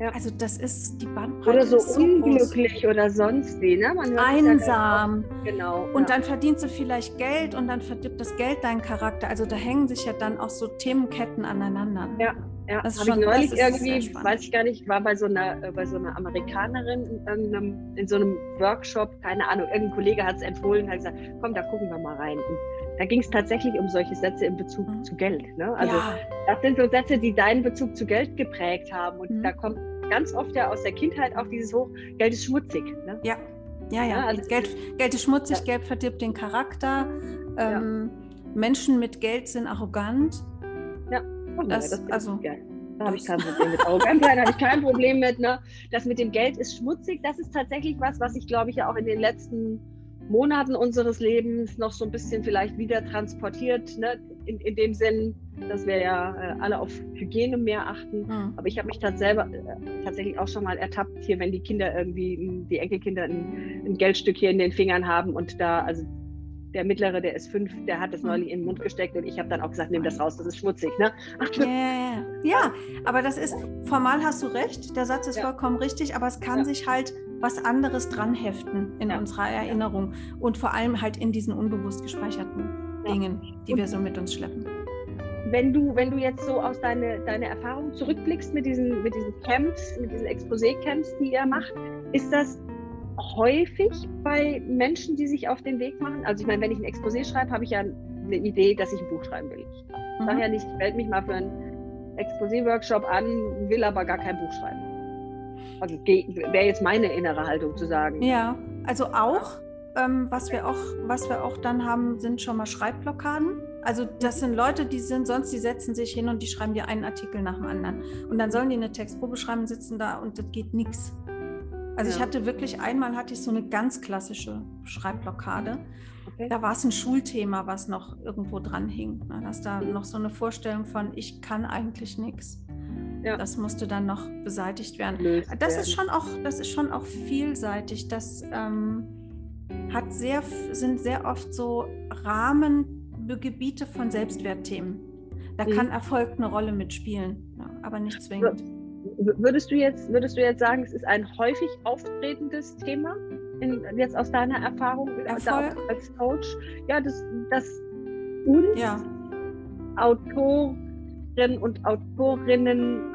[SPEAKER 2] Ja. Also das ist die Bandbreite.
[SPEAKER 1] Oder so, so unglücklich groß. oder sonst wie, ne?
[SPEAKER 2] Einsam.
[SPEAKER 1] Ja genau.
[SPEAKER 2] Und ja. dann verdienst du vielleicht Geld und dann verdirbt das Geld deinen Charakter. Also da hängen sich ja dann auch so Themenketten aneinander.
[SPEAKER 1] Ja, ja. Das habe ich neulich irgendwie, weiß ich gar nicht, war bei so einer, äh, bei so einer Amerikanerin in, in, in so einem Workshop, keine Ahnung, irgendein Kollege hat es empfohlen, hat gesagt, komm, da gucken wir mal rein. Und da ging es tatsächlich um solche Sätze in Bezug mhm. zu Geld. Ne? Also ja. das sind so Sätze, die deinen Bezug zu Geld geprägt haben. Und mhm. da kommt ganz oft ja aus der Kindheit auch dieses Hoch, Geld ist schmutzig. Ne?
[SPEAKER 2] Ja. Ja, ja. ja also Geld, Geld ist schmutzig, ja. Geld verdirbt den Charakter. Ähm, Menschen mit Geld sind arrogant.
[SPEAKER 1] Ja, oh, das, das also, geil. Da habe ich kein Problem mit. Arrogant sein habe ich kein Problem mit. Ne? Das mit dem Geld ist schmutzig, das ist tatsächlich was, was ich, glaube ich, ja auch in den letzten Monaten unseres Lebens noch so ein bisschen vielleicht wieder transportiert, ne? in, in dem Sinn, dass wir ja äh, alle auf Hygiene mehr achten. Mhm. Aber ich habe mich selber, äh, tatsächlich auch schon mal ertappt, hier, wenn die Kinder irgendwie, die Enkelkinder ein, ein Geldstück hier in den Fingern haben und da, also der mittlere, der ist fünf, der hat das hm. neulich in den Mund gesteckt und ich habe dann auch gesagt, nimm das raus, das ist schmutzig. Ne?
[SPEAKER 2] Ja, ja, aber das ist, formal hast du recht, der Satz ist ja. vollkommen richtig, aber es kann ja. sich halt was anderes dran heften in ja. unserer Erinnerung und vor allem halt in diesen unbewusst gespeicherten Dingen, die und wir so mit uns schleppen.
[SPEAKER 1] Wenn du, wenn du jetzt so aus deine, deine Erfahrung zurückblickst mit diesen, mit diesen Camps, mit diesen Exposé-Camps, die ihr macht, ist das häufig bei Menschen, die sich auf den Weg machen? Also ich meine, wenn ich ein Exposé schreibe, habe ich ja eine Idee, dass ich ein Buch schreiben will. Ich mhm. sage ja nicht, ich melde mich mal für einen Exposé-Workshop an, will aber gar kein Buch schreiben. Also wäre jetzt meine innere Haltung zu sagen.
[SPEAKER 2] Ja, also auch, ähm, was, wir auch, was wir auch dann haben, sind schon mal Schreibblockaden. Also das sind Leute, die sind sonst, die setzen sich hin und die schreiben dir einen Artikel nach dem anderen. Und dann sollen die eine Textprobe schreiben, sitzen da und das geht nichts. Also ja. ich hatte wirklich, einmal hatte ich so eine ganz klassische Schreibblockade. Okay. Da war es ein Schulthema, was noch irgendwo dran hing. Ne? Dass da noch so eine Vorstellung von, ich kann eigentlich nichts. Ja. Das musste dann noch beseitigt werden. Löst das werden. ist schon auch, das ist schon auch vielseitig. Das ähm, hat sehr, sind sehr oft so Rahmengebiete von Selbstwertthemen. Da mhm. kann Erfolg eine Rolle mitspielen, ja, aber nicht zwingend.
[SPEAKER 1] Würdest du, jetzt, würdest du jetzt sagen, es ist ein häufig auftretendes Thema, in, jetzt aus deiner Erfahrung
[SPEAKER 2] Erfolg.
[SPEAKER 1] als Coach? Ja, dass das uns ja. Autor, und Autorinnen,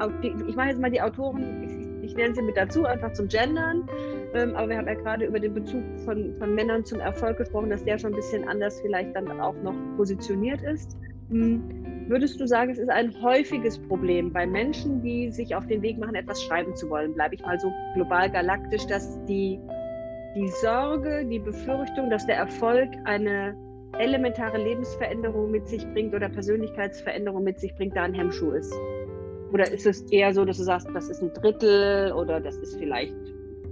[SPEAKER 1] ich mache jetzt mal die Autoren, ich, ich nenne sie mit dazu, einfach zum Gendern. Ähm, aber wir haben ja gerade über den Bezug von, von Männern zum Erfolg gesprochen, dass der schon ein bisschen anders vielleicht dann auch noch positioniert ist. Hm, würdest du sagen, es ist ein häufiges Problem bei Menschen, die sich auf den Weg machen, etwas schreiben zu wollen? Bleibe ich mal so global galaktisch, dass die, die Sorge, die Befürchtung, dass der Erfolg eine elementare Lebensveränderung mit sich bringt oder Persönlichkeitsveränderung mit sich bringt, da ein Hemmschuh ist? Oder ist es eher so, dass du sagst, das ist ein Drittel oder das ist vielleicht,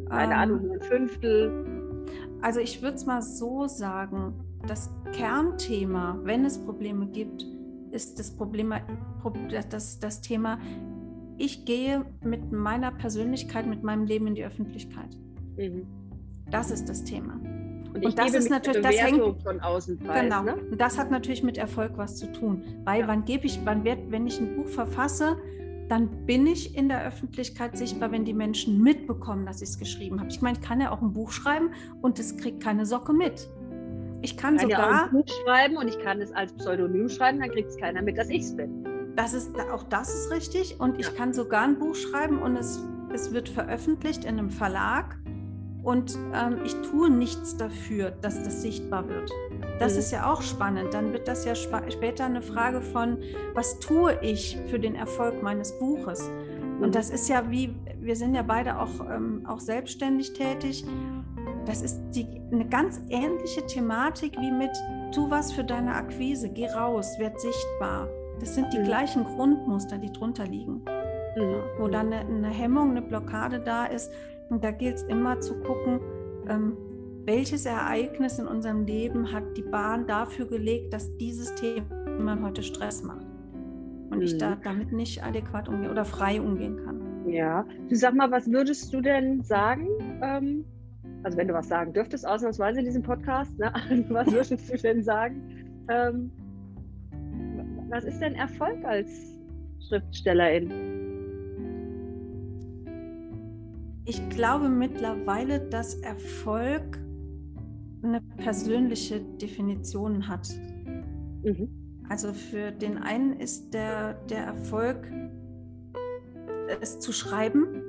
[SPEAKER 1] keine um, ähm. Ahnung, ein Fünftel?
[SPEAKER 2] Also ich würde es mal so sagen, das Kernthema, wenn es Probleme gibt, ist das, Problem, das, das Thema, ich gehe mit meiner Persönlichkeit, mit meinem Leben in die Öffentlichkeit. Mhm. Das ist das Thema.
[SPEAKER 1] Und, und das ist natürlich das hängt von außen preis,
[SPEAKER 2] genau.
[SPEAKER 1] Ne?
[SPEAKER 2] Und das hat natürlich mit Erfolg was zu tun, weil ja. wann gebe ich, wann wird, wenn ich ein Buch verfasse, dann bin ich in der Öffentlichkeit sichtbar, wenn die Menschen mitbekommen, dass ich es geschrieben habe. Ich meine, ich kann ja auch ein Buch schreiben und es kriegt keine Socke mit. Ich kann,
[SPEAKER 1] ich kann
[SPEAKER 2] sogar
[SPEAKER 1] ja auch ein Buch schreiben und ich kann es als Pseudonym schreiben, dann kriegt es keiner mit, dass ich es bin.
[SPEAKER 2] Das ist, auch das ist richtig. Und ich kann sogar ein Buch schreiben und es, es wird veröffentlicht in einem Verlag. Und ähm, ich tue nichts dafür, dass das sichtbar wird. Das mhm. ist ja auch spannend. Dann wird das ja später eine Frage von, was tue ich für den Erfolg meines Buches? Und mhm. das ist ja wie, wir sind ja beide auch, ähm, auch selbstständig tätig. Das ist die, eine ganz ähnliche Thematik wie mit, tu was für deine Akquise, geh raus, werd sichtbar. Das sind die mhm. gleichen Grundmuster, die drunter liegen. Mhm. Wo dann eine, eine, Hemmung, eine Blockade da ist. Und da gilt es immer zu gucken, ähm, welches Ereignis in unserem Leben hat die Bahn dafür gelegt, dass dieses Thema heute Stress macht. Und mhm. ich da damit nicht adäquat umgehen oder frei umgehen kann.
[SPEAKER 1] Ja, du sag mal, was würdest du denn sagen? Ähm, also wenn du was sagen dürftest, ausnahmsweise in diesem Podcast, ne? *laughs* was würdest du denn sagen? Ähm, was ist denn Erfolg als Schriftstellerin?
[SPEAKER 2] Ich glaube mittlerweile, dass Erfolg eine persönliche Definition hat. Mhm. Also für den einen ist der, der Erfolg, es zu schreiben,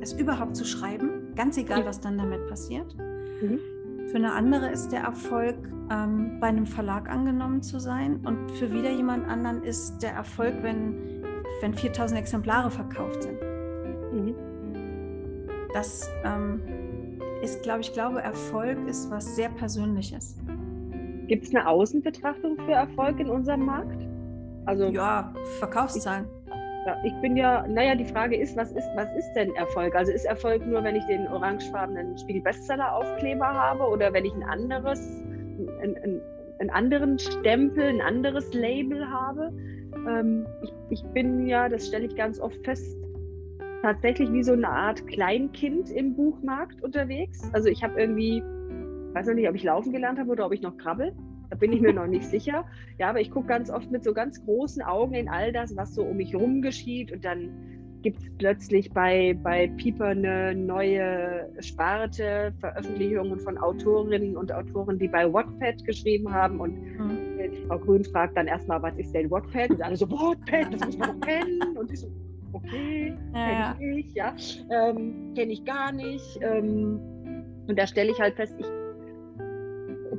[SPEAKER 2] es überhaupt zu schreiben, ganz egal, was dann damit passiert. Mhm. Für eine andere ist der Erfolg, ähm, bei einem Verlag angenommen zu sein. Und für wieder jemand anderen ist der Erfolg, wenn, wenn 4000 Exemplare verkauft sind. Mhm. Das ähm, ist, glaube ich, glaube, Erfolg ist was sehr Persönliches.
[SPEAKER 1] Gibt es eine Außenbetrachtung für Erfolg in unserem Markt?
[SPEAKER 2] Also, ja, Verkaufszahlen.
[SPEAKER 1] Ja, ich bin ja, naja, die Frage ist, was ist, was ist denn Erfolg? Also ist Erfolg nur, wenn ich den orangefarbenen Spiegel-Bestseller-Aufkleber habe oder wenn ich ein anderes, ein, ein, einen anderen Stempel, ein anderes Label habe? Ähm, ich, ich bin ja, das stelle ich ganz oft fest, tatsächlich wie so eine Art Kleinkind im Buchmarkt unterwegs. Also ich habe irgendwie, weiß noch nicht, ob ich laufen gelernt habe oder ob ich noch krabbel. Da bin ich mir noch nicht sicher. Ja, aber ich gucke ganz oft mit so ganz großen Augen in all das, was so um mich herum geschieht. Und dann gibt es plötzlich bei, bei Pieper eine neue Sparte, Veröffentlichungen von Autorinnen und Autoren, die bei Wattpad geschrieben haben. Und mhm. Frau Grün fragt dann erstmal, was ist denn Wattpad? Und alle so, Wattpad, das muss man doch kennen. Und ich so, okay, ja, kenne ich ja, ähm, kenne ich gar nicht. Ähm, und da stelle ich halt fest, ich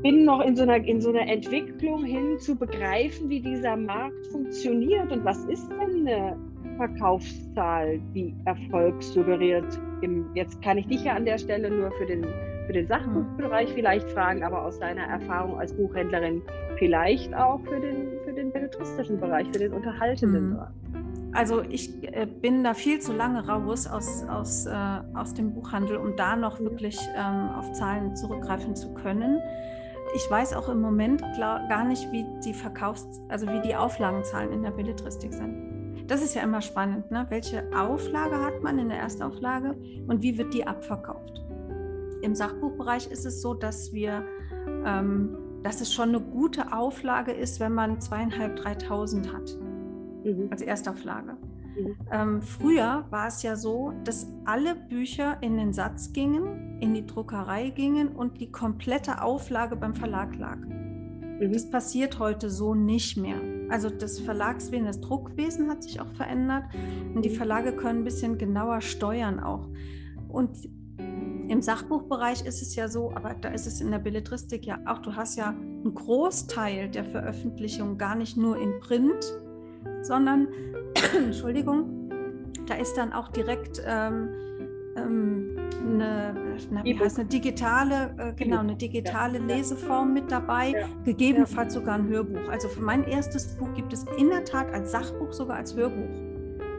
[SPEAKER 1] bin noch in so, einer, in so einer Entwicklung hin zu begreifen, wie dieser Markt funktioniert und was ist denn eine Verkaufszahl, die Erfolg suggeriert. Im, jetzt kann ich dich ja an der Stelle nur für den, für den Sachbuchbereich vielleicht fragen, aber aus deiner Erfahrung als Buchhändlerin vielleicht auch für den, für den belletristischen Bereich, für den unterhaltenden
[SPEAKER 2] mhm. Bereich. Also ich äh, bin da viel zu lange raus aus, aus, äh, aus dem Buchhandel, um da noch wirklich ähm, auf Zahlen zurückgreifen zu können ich weiß auch im Moment gar nicht, wie die Verkaufs-, also wie die Auflagenzahlen in der Belletristik sind. Das ist ja immer spannend. Ne? Welche Auflage hat man in der Erstauflage und wie wird die abverkauft? Im Sachbuchbereich ist es so, dass wir, ähm, dass es schon eine gute Auflage ist, wenn man zweieinhalb, dreitausend hat mhm. als Erstauflage. Ähm, früher war es ja so, dass alle Bücher in den Satz gingen, in die Druckerei gingen und die komplette Auflage beim Verlag lag. Mhm. Das passiert heute so nicht mehr. Also das Verlagswesen, das Druckwesen hat sich auch verändert und die Verlage können ein bisschen genauer steuern auch. Und im Sachbuchbereich ist es ja so, aber da ist es in der Belletristik ja auch, du hast ja einen Großteil der Veröffentlichung gar nicht nur in Print, sondern, *coughs* Entschuldigung, da ist dann auch direkt ähm, ähm, eine, na, wie heißt, eine digitale, äh, genau, eine digitale Leseform mit dabei, ja. gegebenenfalls sogar ein Hörbuch. Also für mein erstes Buch gibt es in der Tat als Sachbuch sogar als Hörbuch.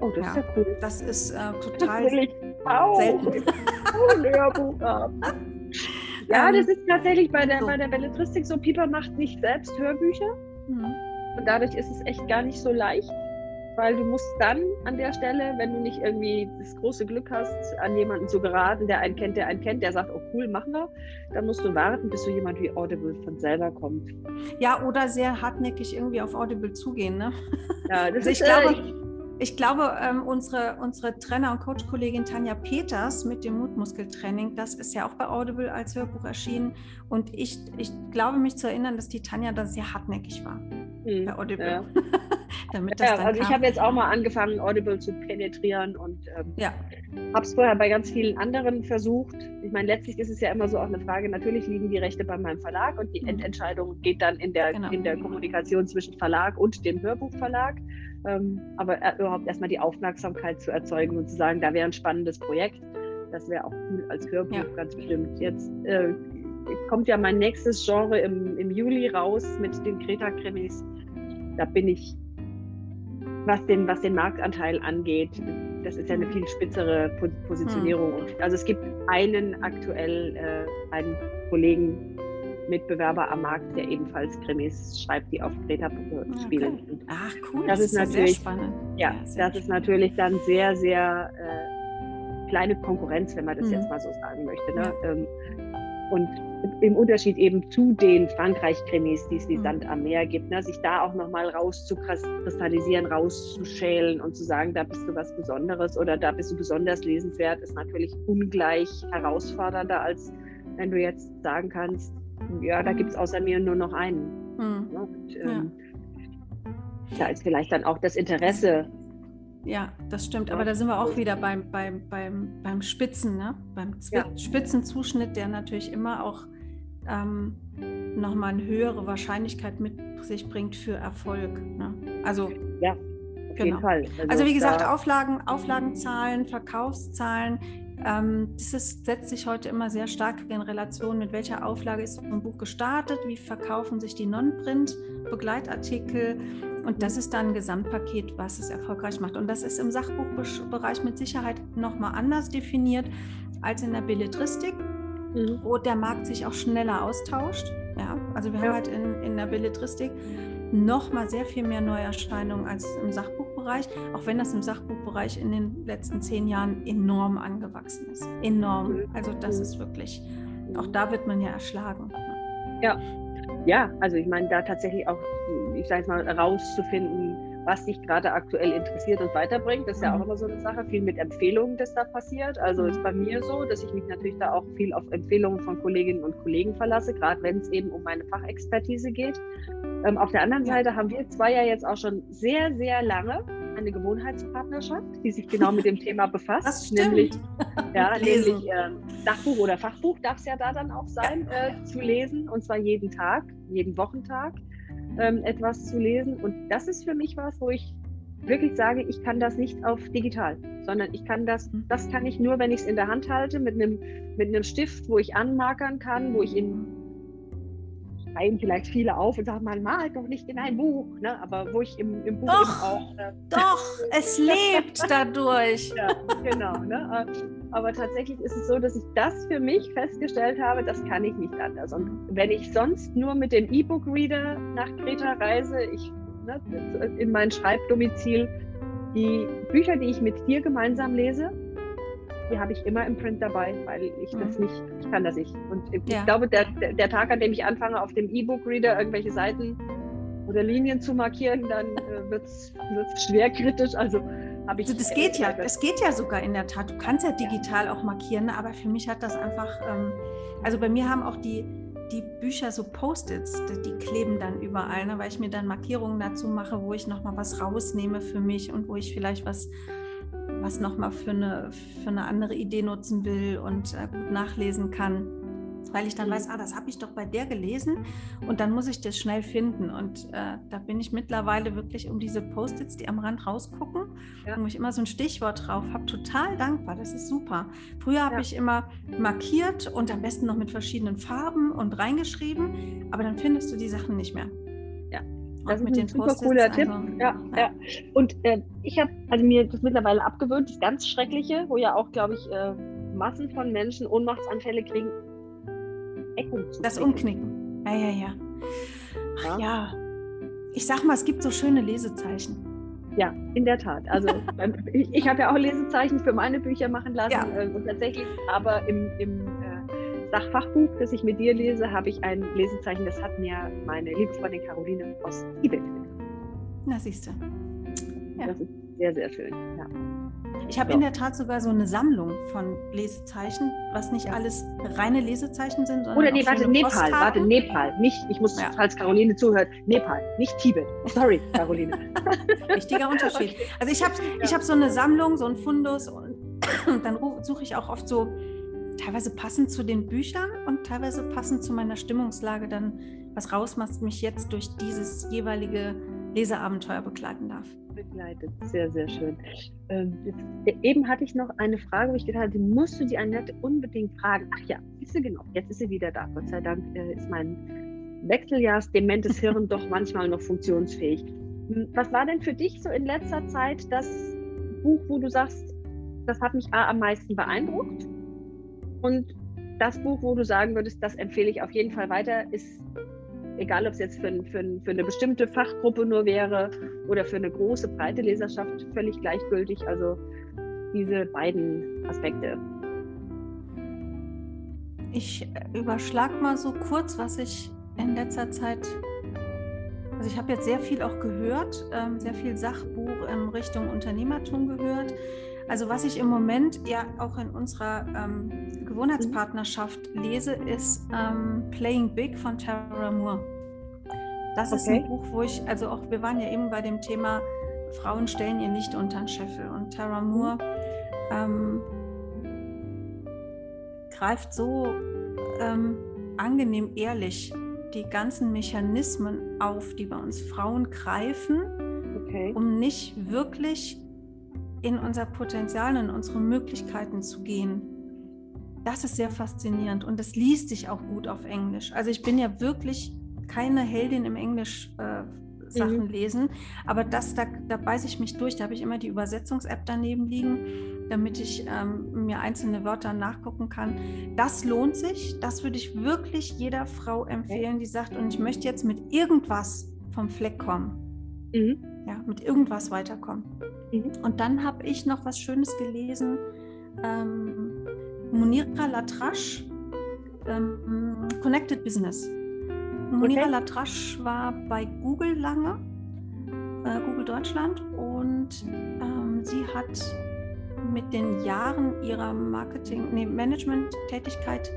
[SPEAKER 1] Oh, das ja, ist ja cool.
[SPEAKER 2] Das ist äh, total
[SPEAKER 1] das will ich auch. selten. *laughs* Ein Hörbuch haben. *laughs* Ja,
[SPEAKER 2] Ähm,
[SPEAKER 1] das ist tatsächlich bei der,
[SPEAKER 2] so.
[SPEAKER 1] bei der Belletristik so. Pieper macht nicht selbst Hörbücher
[SPEAKER 2] Mhm.
[SPEAKER 1] und dadurch ist es echt gar nicht so leicht, weil du musst dann an der Stelle, wenn du nicht irgendwie das große Glück hast, an jemanden zu geraten, der einen kennt, der einen kennt, der sagt, oh cool, machen wir, dann musst du warten, bis so jemand wie Audible von selber kommt.
[SPEAKER 2] Ja, oder sehr hartnäckig irgendwie auf Audible zugehen. Ne?
[SPEAKER 1] Ja, das
[SPEAKER 2] Also ich
[SPEAKER 1] ist,
[SPEAKER 2] glaube,
[SPEAKER 1] äh,
[SPEAKER 2] ich glaube ähm, unsere, unsere Trainer- und Coach-Kollegin Tanja Peters mit dem Mutmuskeltraining, das ist ja auch bei Audible als Hörbuch erschienen. Und ich, ich glaube mich zu erinnern, dass die Tanja da sehr hartnäckig war
[SPEAKER 1] hm,
[SPEAKER 2] bei Audible.
[SPEAKER 1] ja. *laughs* *laughs*
[SPEAKER 2] Damit das
[SPEAKER 1] Ja,
[SPEAKER 2] dann
[SPEAKER 1] also ich
[SPEAKER 2] kam.
[SPEAKER 1] habe jetzt auch mal angefangen, Audible zu penetrieren und ähm,
[SPEAKER 2] Ja,
[SPEAKER 1] habe es vorher bei ganz vielen anderen versucht. Ich meine, letztlich ist es ja immer so auch eine Frage, natürlich liegen die Rechte bei meinem Verlag und die
[SPEAKER 2] Mhm.
[SPEAKER 1] Endentscheidung geht dann in der,
[SPEAKER 2] Genau.
[SPEAKER 1] in der Kommunikation zwischen Verlag und dem Hörbuchverlag. Ähm, aber äh, überhaupt erstmal die Aufmerksamkeit zu erzeugen und zu sagen, da wäre ein spannendes Projekt. Das wäre auch cool als Hörbuch,
[SPEAKER 2] Ja.
[SPEAKER 1] ganz bestimmt. Jetzt äh, kommt ja mein nächstes Genre im, im Juli raus mit den Kreta-Krimis. Da bin ich, was den, was den Marktanteil angeht, das ist ja eine viel spitzere Po- Positionierung. Und Also es gibt einen aktuell, äh, einen Kollegen, Mitbewerber am Markt, der ebenfalls Krimis schreibt, die auf Kreta äh, spielen.
[SPEAKER 2] Okay. Ach cool,
[SPEAKER 1] Das ist
[SPEAKER 2] ja
[SPEAKER 1] natürlich-
[SPEAKER 2] sehr spannend.
[SPEAKER 1] ja,
[SPEAKER 2] sehr
[SPEAKER 1] das ist natürlich dann sehr, sehr äh, kleine Konkurrenz, wenn man das
[SPEAKER 2] Mhm.
[SPEAKER 1] jetzt mal so sagen möchte. Ne? Ähm, und im Unterschied eben zu den Frankreich-Krimis, die es wie
[SPEAKER 2] Mhm.
[SPEAKER 1] Sand am Meer gibt, ne? sich da auch nochmal rauszukristallisieren, rauszuschälen und zu sagen, da bist du was Besonderes oder da bist du besonders lesenswert, ist natürlich ungleich herausfordernder, als wenn du jetzt sagen kannst, ja, da
[SPEAKER 2] Mhm.
[SPEAKER 1] gibt es außer mir nur noch einen.
[SPEAKER 2] Hm.
[SPEAKER 1] Ne? Und, ähm, Da ist vielleicht dann auch das Interesse
[SPEAKER 2] Ja, das stimmt.
[SPEAKER 1] Ja.
[SPEAKER 2] Aber da sind wir auch wieder beim, beim, beim, beim Spitzen, ne? beim Zwi
[SPEAKER 1] Ja.
[SPEAKER 2] Spitzenzuschnitt, der natürlich immer auch ähm, nochmal eine höhere Wahrscheinlichkeit mit sich bringt für Erfolg. Ne? Also,
[SPEAKER 1] Auf
[SPEAKER 2] Genau.
[SPEAKER 1] jeden Fall.
[SPEAKER 2] also wie gesagt, Auflagen, Auflagenzahlen, Verkaufszahlen, ähm, das ist, setzt sich heute immer sehr stark in Relation, mit welcher Auflage ist ein Buch gestartet, wie verkaufen sich die Non-Print-Begleitartikel und das ist dann ein Gesamtpaket, was es erfolgreich macht. Und das ist im Sachbuchbereich mit Sicherheit nochmal anders definiert als in der Belletristik,
[SPEAKER 1] Mhm.
[SPEAKER 2] wo der Markt sich auch schneller austauscht. Ja, also wir haben halt in, in der Belletristik noch mal sehr viel mehr Neuerscheinungen als im Sachbuchbereich, auch wenn das im Sachbuchbereich in den letzten zehn Jahren enorm angewachsen ist. Enorm.
[SPEAKER 1] Mhm.
[SPEAKER 2] Also das ist wirklich, auch da wird man ja erschlagen.
[SPEAKER 1] Ja, also ich meine, da tatsächlich auch, ich sage jetzt mal, rauszufinden, was dich gerade aktuell interessiert und weiterbringt, das ist ja
[SPEAKER 2] Mhm.
[SPEAKER 1] auch immer so eine Sache, viel mit Empfehlungen, das da passiert. Also ist bei mir so, dass ich mich natürlich da auch viel auf Empfehlungen von Kolleginnen und Kollegen verlasse, gerade wenn es eben um meine Fachexpertise geht. Ähm, auf der anderen
[SPEAKER 2] Ja.
[SPEAKER 1] Seite haben wir zwei ja jetzt auch schon sehr, sehr lange eine Gewohnheitspartnerschaft, die sich genau mit dem *laughs* Thema befasst. Nämlich, *laughs* ja, nämlich ähm, Sachbuch oder Fachbuch darf es ja da dann auch sein, äh, zu lesen. Und zwar jeden Tag, jeden Wochentag ähm, etwas zu lesen. Und das ist für mich was, wo ich wirklich sage, ich kann das nicht auf digital, sondern ich kann das,
[SPEAKER 2] Mhm.
[SPEAKER 1] das kann ich nur, wenn ich es in der Hand halte, mit einem, mit einem Stift, wo ich anmarkern kann, wo ich in schreiben vielleicht viele auf und sagen, man malt doch nicht in ein Buch, ne? aber wo ich im, im Buch
[SPEAKER 2] Doch.
[SPEAKER 1] auch äh,
[SPEAKER 2] Doch, es *laughs* lebt dadurch.
[SPEAKER 1] ja, genau. Ne? Aber tatsächlich ist es so, dass ich das für mich festgestellt habe, das kann ich nicht anders. Und wenn ich sonst nur mit dem E-Book-Reader nach Kreta reise, ich ne, in mein Schreibdomizil, die Bücher, die ich mit dir gemeinsam lese, die habe ich immer im Print dabei, weil ich das nicht, ich kann das nicht. Und ich
[SPEAKER 2] Ja.
[SPEAKER 1] glaube, der, der der Tag, an dem ich anfange, auf dem E-Book-Reader irgendwelche Seiten oder Linien zu markieren, dann äh, wird es schwer kritisch. Also habe ich.
[SPEAKER 2] Also das geht ja, das geht ja sogar in der Tat. Du kannst ja digital auch markieren, aber für mich hat das einfach, ähm, also bei mir haben auch die, die Bücher so Post-its, die, die kleben dann überall, ne? weil ich mir dann Markierungen dazu mache, wo ich nochmal was rausnehme für mich und wo ich vielleicht was, was nochmal für eine, für eine andere Idee nutzen will und äh, gut nachlesen kann. Weil ich dann
[SPEAKER 1] Mhm.
[SPEAKER 2] weiß, ah, das habe ich doch bei der gelesen und dann muss ich das schnell finden. Und äh, da bin ich mittlerweile wirklich um diese Post-its, die am Rand rausgucken,
[SPEAKER 1] Ja.
[SPEAKER 2] wo ich immer so ein Stichwort drauf habe, total dankbar. Das ist super. Früher habe
[SPEAKER 1] Ja.
[SPEAKER 2] ich immer markiert und am besten noch mit verschiedenen Farben und reingeschrieben, aber dann findest du die Sachen nicht mehr.
[SPEAKER 1] Ja,
[SPEAKER 2] Und
[SPEAKER 1] Das ist
[SPEAKER 2] mit
[SPEAKER 1] ein
[SPEAKER 2] den
[SPEAKER 1] super cooler Tipp.
[SPEAKER 2] also,
[SPEAKER 1] Ja, ja. Und äh, ich habe also mir das mittlerweile abgewöhnt, das ganz Schreckliche, wo ja auch, glaube ich, äh, Massen von Menschen Ohnmachtsanfälle kriegen. Ecken
[SPEAKER 2] zu Das knicken. Umknicken. Ja, ja, ja. Ach, ja. ja. Ich sag mal, es gibt so schöne Lesezeichen.
[SPEAKER 1] Ja, in der Tat. Also *laughs* ich, ich habe ja auch Lesezeichen für meine Bücher machen lassen. Ja. Äh, und tatsächlich, aber im, im äh, Sachfachbuch, das ich mit dir lese, habe ich ein Lesezeichen, das hat mir meine liebe Freundin Caroline aus Tibet
[SPEAKER 2] Na, siehst du.
[SPEAKER 1] Ja. Das ist sehr, sehr schön. Ja.
[SPEAKER 2] Ich habe ja. in der Tat sogar so eine Sammlung von Lesezeichen, was nicht alles reine Lesezeichen sind, sondern.
[SPEAKER 1] Oder nee, warte, Nepal, warte, Nepal. Nicht, ich muss, ja. falls Caroline zuhört, Nepal, nicht Tibet. Sorry, Caroline. *laughs*
[SPEAKER 2] Wichtiger Unterschied. Also ich habe ich hab so eine Sammlung, so ein Fundus und, und *clears throat* dann suche ich auch oft so teilweise passend zu den Büchern und teilweise passend zu meiner Stimmungslage dann was raus, was mich jetzt durch dieses jeweilige Leseabenteuer begleiten darf
[SPEAKER 1] begleitet. Sehr, sehr schön. Ähm, jetzt, eben hatte ich noch eine Frage, wo ich gedacht habe, die musst du die Annette unbedingt fragen. Ach ja, ist sie genau. Jetzt ist sie wieder da. Gott sei Dank äh, ist mein wechseljahrsdementes Hirn doch manchmal noch funktionsfähig. Hm, was war denn für dich so in letzter Zeit das Buch, wo du sagst, das hat mich am meisten beeindruckt? Und das Buch, wo du sagen würdest, das empfehle ich auf jeden Fall weiter, ist egal ob es jetzt für, für, für, eine bestimmte Fachgruppe nur wäre oder für eine große, breite Leserschaft, völlig gleichgültig. Also diese beiden Aspekte.
[SPEAKER 2] Ich überschlag mal so kurz, was ich in letzter Zeit, also ich habe jetzt sehr viel auch gehört, ähm, sehr viel Sachbuch in Richtung Unternehmertum gehört. Also was ich im Moment ja auch in unserer ähm, Gewohnheitspartnerschaft lese, ist ähm, Playing Big von Tara Moore. Das ist ein Buch, wo ich, also auch, wir waren ja eben bei dem Thema, Frauen stellen ihr nicht unter den Scheffel. Und Tara mhm. Moore ähm, greift so ähm, angenehm ehrlich die ganzen Mechanismen auf, die bei uns Frauen greifen, okay. um nicht wirklich in unser Potenzial, in unsere Möglichkeiten zu gehen. Das ist sehr faszinierend und das liest sich auch gut auf Englisch. Also ich bin ja wirklich keine Heldin im Englisch äh, Sachen mhm. lesen, aber das, da, da beiße ich mich durch. Da habe ich immer die Übersetzungs-App daneben liegen, damit ich ähm, mir einzelne Wörter nachgucken kann. Das lohnt sich. Das würde ich wirklich jeder Frau empfehlen, die sagt, und ich möchte jetzt mit irgendwas vom Fleck kommen. Mhm. Ja, mit irgendwas weiterkommen. Mhm. Und dann habe ich noch was Schönes gelesen. Ähm, Munira Latrasch, ähm, Connected Business. Munira okay. Latrasch war bei Google lange, äh, Google Deutschland, und ähm, sie hat mit den Jahren ihrer Marketing, nee, Management-Tätigkeit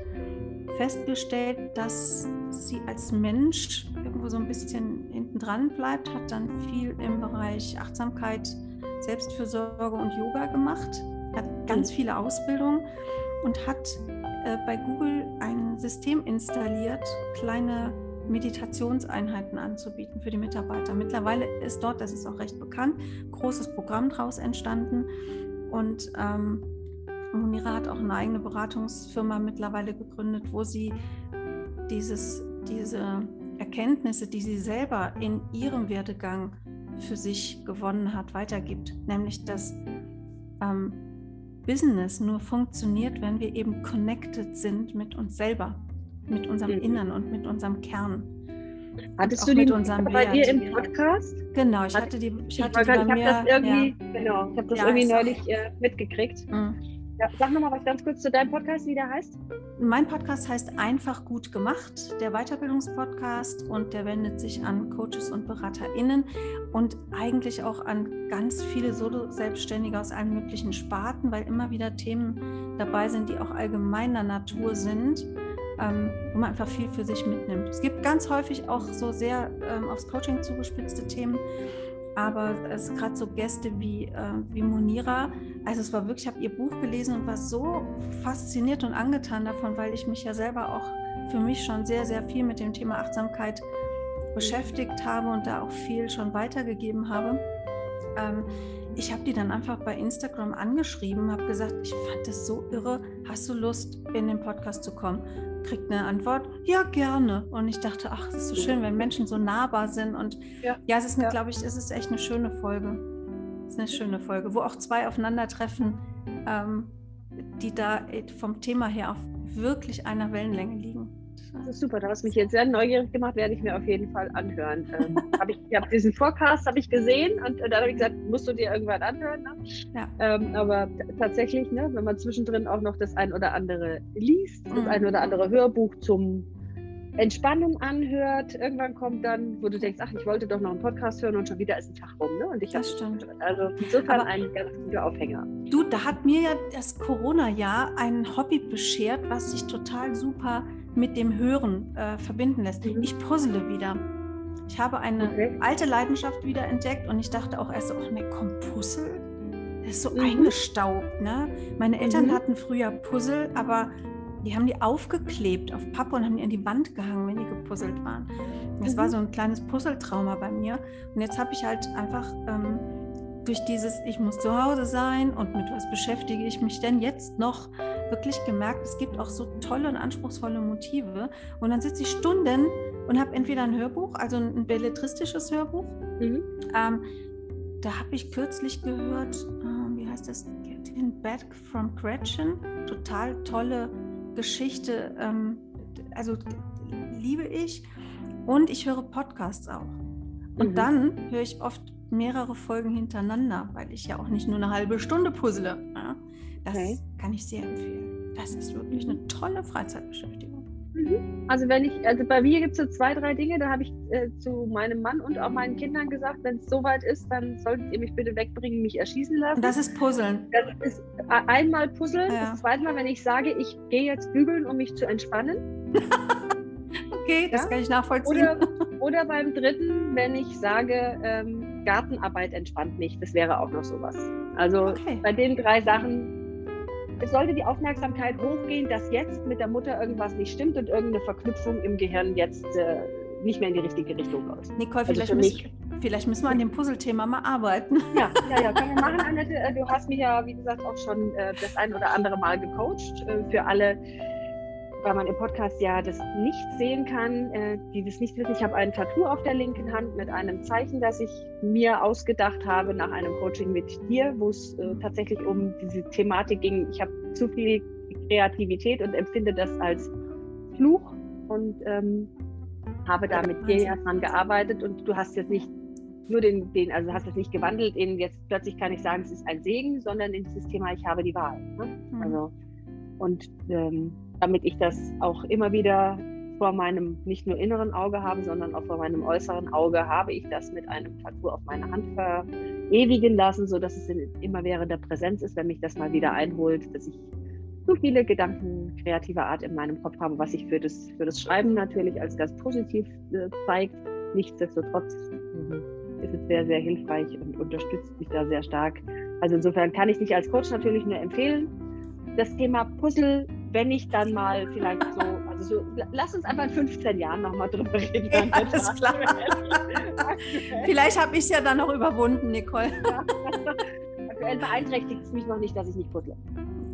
[SPEAKER 2] festgestellt, dass sie als Mensch irgendwo so ein bisschen hinten dran bleibt, hat dann viel im Bereich Achtsamkeit, Selbstfürsorge und Yoga gemacht, hat ganz mhm. viele Ausbildungen und hat äh, bei Google ein System installiert, kleine Meditationseinheiten anzubieten für die Mitarbeiter. Mittlerweile ist dort, das ist auch recht bekannt, großes Programm daraus entstanden und ähm, Munira hat auch eine eigene Beratungsfirma mittlerweile gegründet, wo sie dieses, diese Erkenntnisse, die sie selber in ihrem Werdegang für sich gewonnen hat, weitergibt. Nämlich, dass ähm, Business nur funktioniert, wenn wir eben connected sind mit uns selber mit unserem mhm. Innern und mit unserem Kern.
[SPEAKER 1] Hattest du die bei dir im Podcast?
[SPEAKER 2] Genau, ich hatte die, ich hatte ich die bei mir. Das irgendwie,
[SPEAKER 1] ja. Genau, ich habe das ja, irgendwie neulich äh, mitgekriegt. Mhm. Ja, sag nochmal was ganz kurz zu deinem Podcast, wie der heißt.
[SPEAKER 2] Mein Podcast heißt Einfach gut gemacht, der Weiterbildungspodcast und der wendet sich an Coaches und BeraterInnen und eigentlich auch an ganz viele Solo-Selbstständige aus allen möglichen Sparten, weil immer wieder Themen dabei sind, die auch allgemeiner Natur sind ähm, wo man einfach viel für sich mitnimmt. Es gibt ganz häufig auch so sehr ähm, aufs Coaching zugespitzte Themen, aber es ist gerade so Gäste wie, äh, wie Monira. Also es war wirklich, ich habe ihr Buch gelesen und war so fasziniert und angetan davon, weil ich mich ja selber auch für mich schon sehr, sehr viel mit dem Thema Achtsamkeit beschäftigt habe und da auch viel schon weitergegeben habe. Ähm, ich habe die dann einfach bei Instagram angeschrieben, habe gesagt, ich fand das so irre, hast du Lust, in den Podcast zu kommen? Kriegt eine Antwort, ja, gerne. Und ich dachte, ach, es ist so schön, wenn Menschen so nahbar sind. Und ja, ja es ist, ja. glaube ich, es ist echt eine schöne Folge. Es ist eine schöne Folge, wo auch zwei aufeinandertreffen, ähm, die da vom Thema her auf wirklich einer Wellenlänge liegen.
[SPEAKER 1] Das ist super. Da hast du mich jetzt sehr neugierig gemacht, werde ich mir auf jeden Fall anhören. Ähm, *laughs* hab ich ich habe diesen Forecast habe ich gesehen und äh, dann habe ich gesagt, musst du dir irgendwann anhören. Ne? Ja. Ähm, aber tatsächlich, ne, wenn man zwischendrin auch noch das ein oder andere liest, das mhm. ein oder andere Hörbuch zum Entspannen anhört, irgendwann kommt dann, wo du denkst, ach, ich wollte doch noch einen Podcast hören und schon wieder ist ein Tag rum. Ne? Und ich
[SPEAKER 2] das stimmt.
[SPEAKER 1] Also insofern Aber ein ganz guter Aufhänger.
[SPEAKER 2] Du, da hat mir ja das Corona-Jahr ein Hobby beschert, was sich total super mit dem Hören äh, verbinden lässt. Mhm. Ich puzzle wieder. Ich habe eine okay. alte Leidenschaft wieder entdeckt und ich dachte auch erst, oh ne, komm, Puzzle? Das ist so mhm. eingestaubt. Ne? Meine Eltern mhm. hatten früher Puzzle, aber die haben die aufgeklebt auf Pappe und haben die an die Wand gehangen, wenn die gepuzzelt waren. Das mhm. war so ein kleines Puzzletrauma bei mir. Und jetzt habe ich halt einfach ähm, durch dieses, ich muss zu Hause sein und mit was beschäftige ich mich denn jetzt noch, wirklich gemerkt, es gibt auch so tolle und anspruchsvolle Motive. Und dann sitze ich Stunden und habe entweder ein Hörbuch, also ein belletristisches Hörbuch. Mhm. Ähm, da habe ich kürzlich gehört, äh, wie heißt das? Getting Back from Gretchen. Total tolle Geschichte, ähm, also liebe ich. Und ich höre Podcasts auch. Und mhm. dann höre ich oft mehrere Folgen hintereinander, weil ich ja auch nicht nur eine halbe Stunde puzzle. Ja? Das okay. kann ich sehr empfehlen. Das ist wirklich eine tolle Freizeitbeschäftigung.
[SPEAKER 1] Mhm. Also wenn ich, also bei mir gibt es so zwei, drei Dinge, da habe ich äh, zu meinem Mann und auch meinen Kindern gesagt, wenn es soweit ist, dann solltet ihr mich bitte wegbringen, mich erschießen lassen.
[SPEAKER 2] Das ist Puzzeln.
[SPEAKER 1] Das ist einmal Puzzeln, ja. das zweite Mal, wenn ich sage, ich gehe jetzt bügeln, um mich zu entspannen. *laughs*
[SPEAKER 2] okay, das ja? kann ich nachvollziehen.
[SPEAKER 1] Oder, oder, beim dritten, wenn ich sage, ähm, Gartenarbeit entspannt mich, das wäre auch noch sowas. Also okay. bei den drei Sachen es sollte die Aufmerksamkeit hochgehen, dass jetzt mit der Mutter irgendwas nicht stimmt und irgendeine Verknüpfung im Gehirn jetzt äh, nicht mehr in die richtige Richtung läuft.
[SPEAKER 2] Nicole, also vielleicht, müssen, vielleicht müssen wir an dem Puzzlethema mal arbeiten.
[SPEAKER 1] Ja, ja, ja, können wir machen, *laughs* Annette. Äh, du hast mich ja, wie gesagt, auch schon äh, das ein oder andere Mal gecoacht. Äh, für alle, weil man im Podcast ja das nicht sehen kann, äh, die das nicht wissen. Ich habe ein Tattoo auf der linken Hand mit einem Zeichen, das ich mir ausgedacht habe nach einem Coaching mit dir, wo es äh, tatsächlich um diese Thematik ging. Ich habe zu viel Kreativität und empfinde das als Fluch und ähm, habe da mit dir ja dran gearbeitet und du hast jetzt nicht nur den, den, also hast es nicht gewandelt in jetzt plötzlich kann ich sagen, es ist ein Segen, sondern in dieses Thema, ich habe die Wahl. Ne? Mhm. Also und ähm, damit ich das auch immer wieder vor meinem nicht nur inneren Auge habe, sondern auch vor meinem äußeren Auge, habe ich das mit einem Tattoo auf meine Hand verewigen lassen, sodass es immer der Präsenz ist, wenn mich das mal wieder einholt, dass ich so viele Gedanken kreativer Art in meinem Kopf habe, was sich für das, für das Schreiben natürlich als ganz positiv äh, zeigt. Nichtsdestotrotz äh, ist es sehr, sehr hilfreich und unterstützt mich da sehr stark. Also insofern kann ich dich als Coach natürlich nur empfehlen, das Thema Puzzle, wenn ich dann mal vielleicht so, also so, lass uns einfach in 15 Jahren nochmal drüber *laughs* reden. Ja,
[SPEAKER 2] alles klar. *laughs* vielleicht habe ich es ja dann noch überwunden, Nicole. Ja.
[SPEAKER 1] Aktuell beeinträchtigt es mich noch nicht, dass ich nicht puzzle.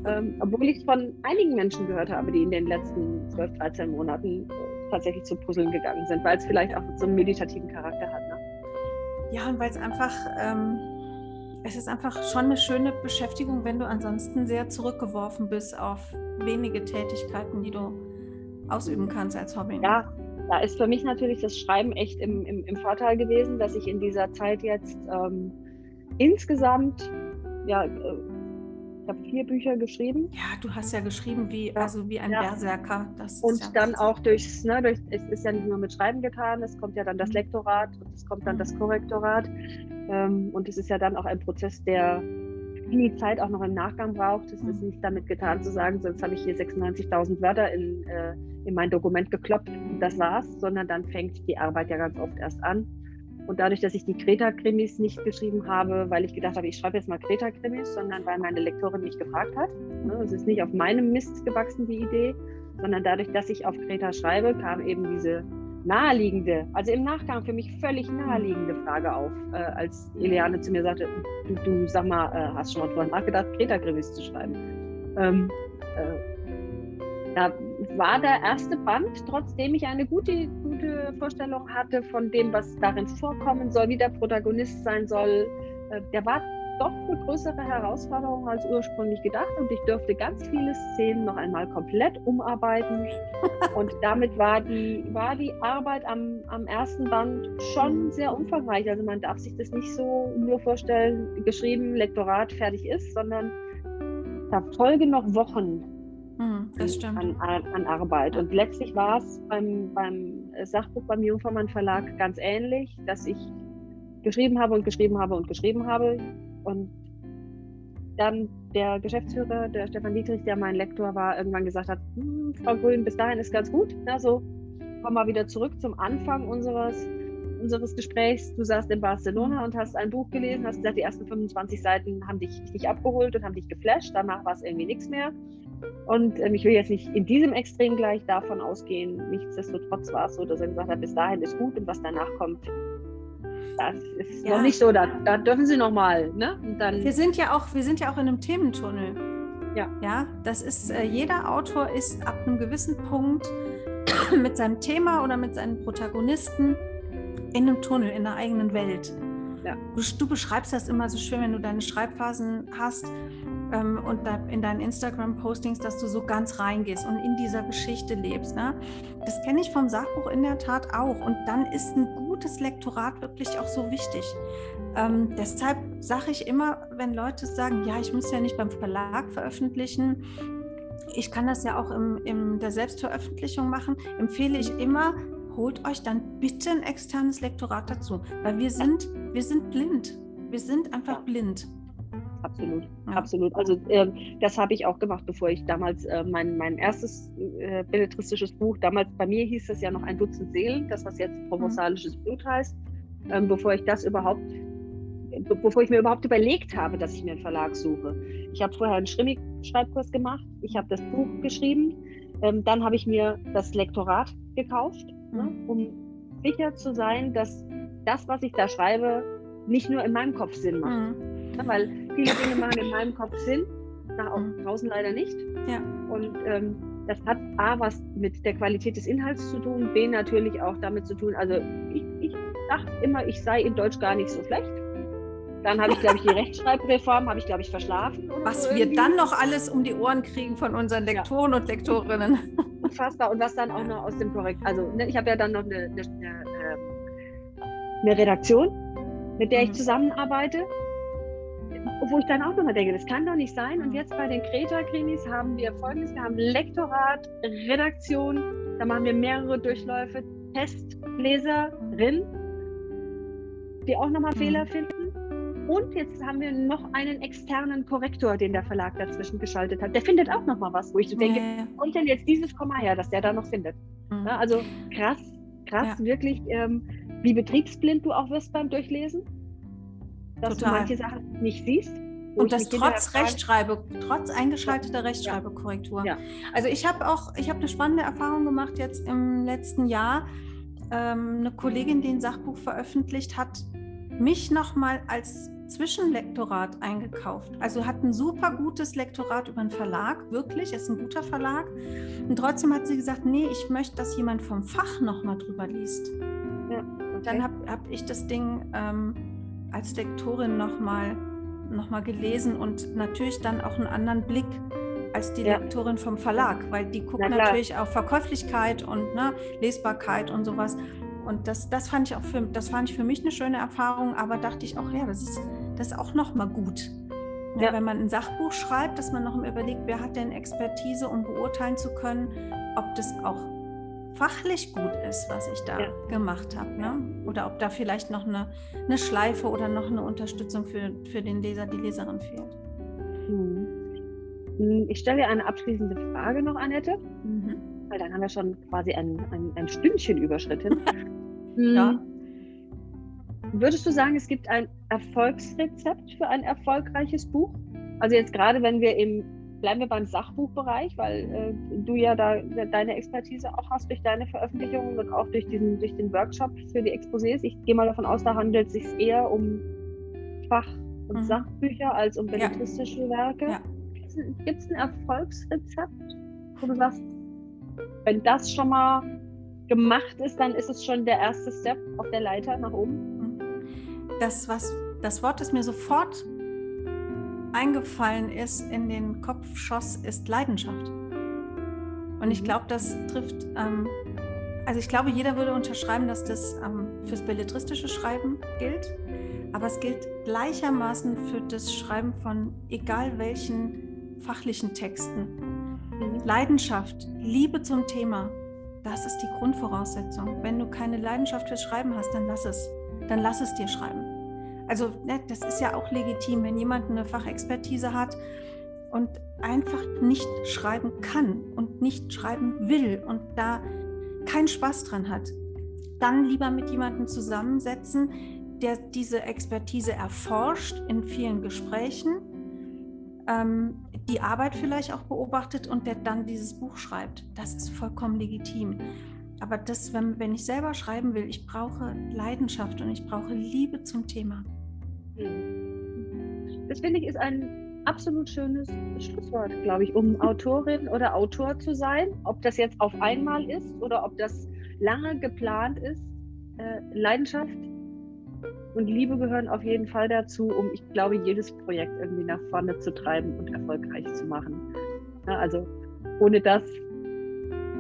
[SPEAKER 1] Ähm, obwohl ich von einigen Menschen gehört habe, die in den letzten 12, 13 Monaten äh, tatsächlich zu Puzzeln gegangen sind, weil es vielleicht auch so einen meditativen Charakter hat. Ne?
[SPEAKER 2] Ja, und weil es einfach ähm, es ist einfach schon eine schöne Beschäftigung, wenn du ansonsten sehr zurückgeworfen bist auf wenige Tätigkeiten, die du ausüben kannst als Hobby.
[SPEAKER 1] Ja, da ist für mich natürlich das Schreiben echt im, im, im Vorteil gewesen, dass ich in dieser Zeit jetzt ähm, insgesamt ja, äh, habe vier Bücher geschrieben.
[SPEAKER 2] Ja, du hast ja geschrieben wie, also wie ein ja. Berserker.
[SPEAKER 1] Das und ja dann auch durchs, ne, durch, es ist ja nicht nur mit Schreiben getan, es kommt ja dann das mhm. Lektorat und es kommt dann das Korrektorat. Ähm, und es ist ja dann auch ein Prozess, der viel Zeit auch noch im Nachgang braucht. Es ist mhm. nicht damit getan zu sagen, sonst habe ich hier 96.000 Wörter in, äh, in mein Dokument gekloppt das war's, sondern dann fängt die Arbeit ja ganz oft erst an. Und dadurch, dass ich die Kreta-Krimis nicht geschrieben habe, weil ich gedacht habe, ich schreibe jetzt mal Kreta-Krimis, sondern weil meine Lektorin mich gefragt hat. Ne, es ist nicht auf meinem Mist gewachsen, die Idee, sondern dadurch, dass ich auf Kreta schreibe, kam eben diese naheliegende, also im Nachgang für mich völlig naheliegende Frage auf, äh, als Eliane zu mir sagte, du, du sag mal, äh, hast schon mal drüber nachgedacht, Kreta-Krimis zu schreiben? Ähm, äh, da war der erste Band, trotzdem ich eine gute, gute Vorstellung hatte von dem, was darin vorkommen soll, wie der Protagonist sein soll. Äh, der war doch eine größere Herausforderung als ursprünglich gedacht und ich durfte ganz viele Szenen noch einmal komplett umarbeiten. *laughs* und damit war die, war die Arbeit am, am ersten Band schon sehr umfangreich. Also man darf sich das nicht so nur vorstellen, geschrieben, Lektorat, fertig ist, sondern da folgen noch Wochen
[SPEAKER 2] hm,
[SPEAKER 1] an, an, an, Arbeit. Und letztlich war es beim, beim Sachbuch beim Jungfermann Verlag ganz ähnlich, dass ich geschrieben habe und geschrieben habe und geschrieben habe. Und dann der Geschäftsführer, der Stefan Dietrich, der mein Lektor war, irgendwann gesagt hat, hm, Frau Grün, bis dahin ist ganz gut. Also komm mal wieder zurück zum Anfang unseres, unseres Gesprächs. Du saßt in Barcelona und hast ein Buch gelesen, hast gesagt, die ersten 25 Seiten haben dich nicht abgeholt und haben dich geflasht. Danach war es irgendwie nichts mehr. Und ähm, ich will jetzt nicht in diesem Extrem gleich davon ausgehen. Nichtsdestotrotz war es so, dass er gesagt hat, bis dahin ist gut und was danach kommt, das ist ja. noch nicht so, da, da dürfen Sie noch mal. Ne?
[SPEAKER 2] Und dann wir, sind ja auch, wir sind ja auch in einem Thementunnel.
[SPEAKER 1] Ja.
[SPEAKER 2] ja, das ist, äh, jeder Autor ist ab einem gewissen Punkt *coughs* mit seinem Thema oder mit seinen Protagonisten in einem Tunnel, in der eigenen Welt. Ja. Du, du, beschreibst das immer so schön, wenn du deine Schreibphasen hast ähm, und da in deinen Instagram-Postings, dass du so ganz reingehst und in dieser Geschichte lebst. Ne? Das kenne ich vom Sachbuch in der Tat auch. Und dann ist ein gutes Lektorat wirklich auch so wichtig. Ähm, deshalb sage ich immer, wenn Leute sagen, ja, ich muss ja nicht beim Verlag veröffentlichen, ich kann das ja auch in der Selbstveröffentlichung machen, empfehle ich immer, holt euch dann bitte ein externes Lektorat dazu, weil wir sind, wir sind blind. Wir sind einfach blind
[SPEAKER 1] absolut, ja. absolut. Also äh, das habe ich auch gemacht, bevor ich damals äh, mein, mein erstes äh, belletristisches Buch, damals bei mir hieß es ja noch ein Dutzend Seelen, das was jetzt provenzalisches mhm. Blut heißt, ähm, bevor ich das überhaupt, be bevor ich mir überhaupt überlegt habe, dass ich mir einen Verlag suche. Ich habe vorher einen Schrimmig-Schreibkurs gemacht, ich habe das Buch geschrieben, ähm, dann habe ich mir das Lektorat gekauft, ne, mhm. um sicher zu sein, dass das, was ich da schreibe, nicht nur in meinem Kopf Sinn macht. Mhm. Ne, weil viele Dinge machen in meinem Kopf Sinn, nach auch draußen leider nicht.
[SPEAKER 2] Ja.
[SPEAKER 1] Und ähm, das hat A, was mit der Qualität des Inhalts zu tun, B, natürlich auch damit zu tun. Also ich, ich dachte immer, ich sei in Deutsch gar nicht so schlecht. Dann habe ich, glaube ich, die Rechtschreibreform, habe ich, glaube ich, verschlafen.
[SPEAKER 2] Was so wir dann noch alles um die Ohren kriegen von unseren Lektoren ja. und Lektorinnen.
[SPEAKER 1] Unfassbar. Und was dann auch noch aus dem Korrekt. Also ne, ich habe ja dann noch eine, eine, eine Redaktion, mit der ich mhm. zusammenarbeite wo ich dann auch nochmal denke, das kann doch nicht sein. Und mhm. jetzt bei den Kreta-Krimis haben wir folgendes: Wir haben Lektorat, Redaktion, da machen wir mehrere Durchläufe, Testleserin, die auch nochmal mhm. Fehler finden. Und jetzt haben wir noch einen externen Korrektor, den der Verlag dazwischen geschaltet hat. Der findet auch nochmal was, wo ich so denke, ja. kommt denn jetzt dieses Komma her, dass der da noch findet? Mhm. Ja, also krass, krass, wirklich, ähm, wie betriebsblind du auch wirst beim Durchlesen dass Total. du manche Sachen nicht siehst.
[SPEAKER 2] Und das trotz Rechtschreibe, trotz eingeschalteter Rechtschreibekorrektur. Also ich habe auch, ich habe eine spannende Erfahrung gemacht jetzt im letzten Jahr. Ähm, eine Kollegin, die ein Sachbuch veröffentlicht hat, mich nochmal als Zwischenlektorat eingekauft. Also hat ein super gutes Lektorat über einen Verlag, wirklich, ist ein guter Verlag. Und trotzdem hat sie gesagt, nee, ich möchte, dass jemand vom Fach nochmal drüber liest. Ja, okay. Dann habe hab ich das Ding ähm, als Lektorin nochmal noch mal gelesen und natürlich dann auch einen anderen Blick als die ja. Lektorin vom Verlag, weil die gucken Na natürlich auf Verkäuflichkeit und ne, Lesbarkeit und sowas. Und das, das fand ich auch für, das fand ich für mich eine schöne Erfahrung, aber dachte ich auch, ja, das ist, das ist auch nochmal gut. Ja, ja. Wenn man ein Sachbuch schreibt, dass man noch mal überlegt, wer hat denn Expertise, um beurteilen zu können, ob das auch fachlich gut ist, was ich da ja. gemacht habe. Ne? Oder ob da vielleicht noch eine, eine Schleife oder noch eine Unterstützung für, für den Leser, die Leserin fehlt.
[SPEAKER 1] Hm. hm ich stelle dir eine abschließende Frage noch, Annette, mhm. weil dann haben wir schon quasi ein, ein, ein Stündchen überschritten. *laughs* Hm. ja. Würdest du sagen, es gibt ein Erfolgsrezept für ein erfolgreiches Buch? Also jetzt gerade, wenn wir im bleiben wir beim Sachbuchbereich, weil äh, du ja da deine Expertise auch hast durch deine Veröffentlichungen und auch durch, diesen, durch den Workshop für die Exposés. Ich gehe mal davon aus, da handelt es sich eher um Fach- und mhm. Sachbücher als um belletristische ja. Werke. Ja. Gibt es ein Erfolgsrezept, wo du sagst, wenn das schon mal gemacht ist, dann ist es schon der erste Step auf der Leiter nach oben?
[SPEAKER 2] Das, was, das Wort, das mir sofort eingefallen ist, in den Kopf schoss, ist Leidenschaft. Und ich mhm. glaube, das trifft, ähm, also ich glaube, jeder würde unterschreiben, dass das ähm, fürs belletristische Schreiben gilt, aber es gilt gleichermaßen für das Schreiben von egal welchen fachlichen Texten. Mhm. Leidenschaft, Liebe zum Thema, das ist die Grundvoraussetzung. Wenn du keine Leidenschaft fürs Schreiben hast, dann lass es. Dann lass es dir schreiben. Also ne, das ist ja auch legitim, wenn jemand eine Fachexpertise hat und einfach nicht schreiben kann und nicht schreiben will und da keinen Spaß dran hat, dann lieber mit jemandem zusammensetzen, der diese Expertise erforscht in vielen Gesprächen, ähm, die Arbeit vielleicht auch beobachtet und der dann dieses Buch schreibt. Das ist vollkommen legitim. Aber das, wenn, wenn ich selber schreiben will, ich brauche Leidenschaft und ich brauche Liebe zum Thema.
[SPEAKER 1] Das finde ich ist ein absolut schönes Schlusswort, glaube ich, um Autorin oder Autor zu sein. Ob das jetzt auf einmal ist oder ob das lange geplant ist. Äh, Leidenschaft und Liebe gehören auf jeden Fall dazu, um, ich glaube, jedes Projekt irgendwie nach vorne zu treiben und erfolgreich zu machen. Ja, also ohne das,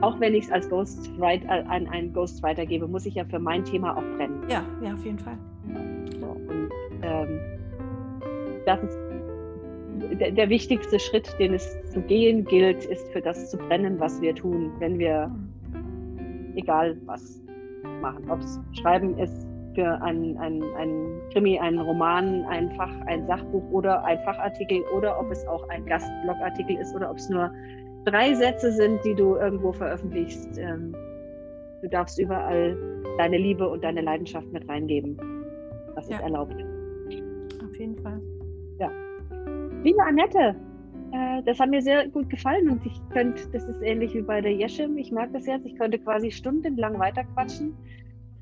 [SPEAKER 1] auch wenn ich es als Ghostwriter an einen Ghostwriter gebe, muss ich ja für mein Thema auch brennen.
[SPEAKER 2] Ja, ja, auf jeden Fall.
[SPEAKER 1] Ähm, das ist der, der, wichtigste Schritt, den es zu gehen gilt, ist für das zu brennen, was wir tun, wenn wir, egal was machen, ob es Schreiben ist, für ein, ein, ein Krimi, einen Roman, ein Fach, ein Sachbuch oder ein Fachartikel oder ob es auch ein Gastblogartikel ist oder ob es nur drei Sätze sind, die du irgendwo veröffentlichst. Ähm, du darfst überall deine Liebe und deine Leidenschaft mit reingeben. Das ja. ist erlaubt. Liebe Annette, äh, das hat mir sehr gut gefallen und ich könnte, das ist ähnlich wie bei der Jeschim, ich mag das jetzt, ich könnte quasi stundenlang weiterquatschen.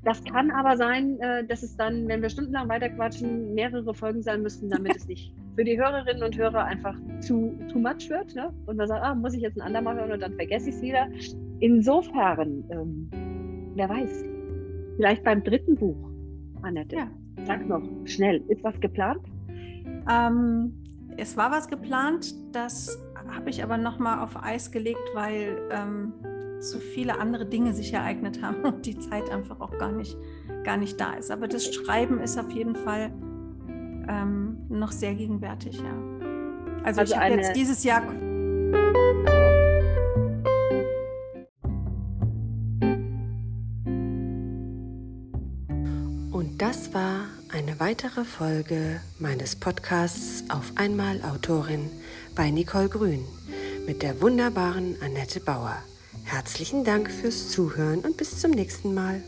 [SPEAKER 1] Das kann aber sein, äh, dass es dann, wenn wir stundenlang weiterquatschen, mehrere Folgen sein müssten, damit es nicht *laughs* für die Hörerinnen und Hörer einfach zu too much wird. Ne? Und man sagt, ah, muss ich jetzt ein andermal hören und dann vergesse ich es wieder. Insofern, ähm, wer weiß, vielleicht beim dritten Buch, Annette. Ja. Sag noch schnell, ist was geplant?
[SPEAKER 2] Ähm, es war was geplant, das habe ich aber nochmal auf Eis gelegt, weil ähm, so viele andere Dinge sich ereignet haben *laughs* und die Zeit einfach auch gar nicht, gar nicht da ist. Aber das Schreiben ist auf jeden Fall ähm, noch sehr gegenwärtig, ja. Also, also ich habe jetzt dieses Jahr.
[SPEAKER 3] Weitere Folge meines Podcasts Auf einmal Autorin bei Nicole Grün mit der wunderbaren Annette Bauer. Herzlichen Dank fürs Zuhören und bis zum nächsten Mal.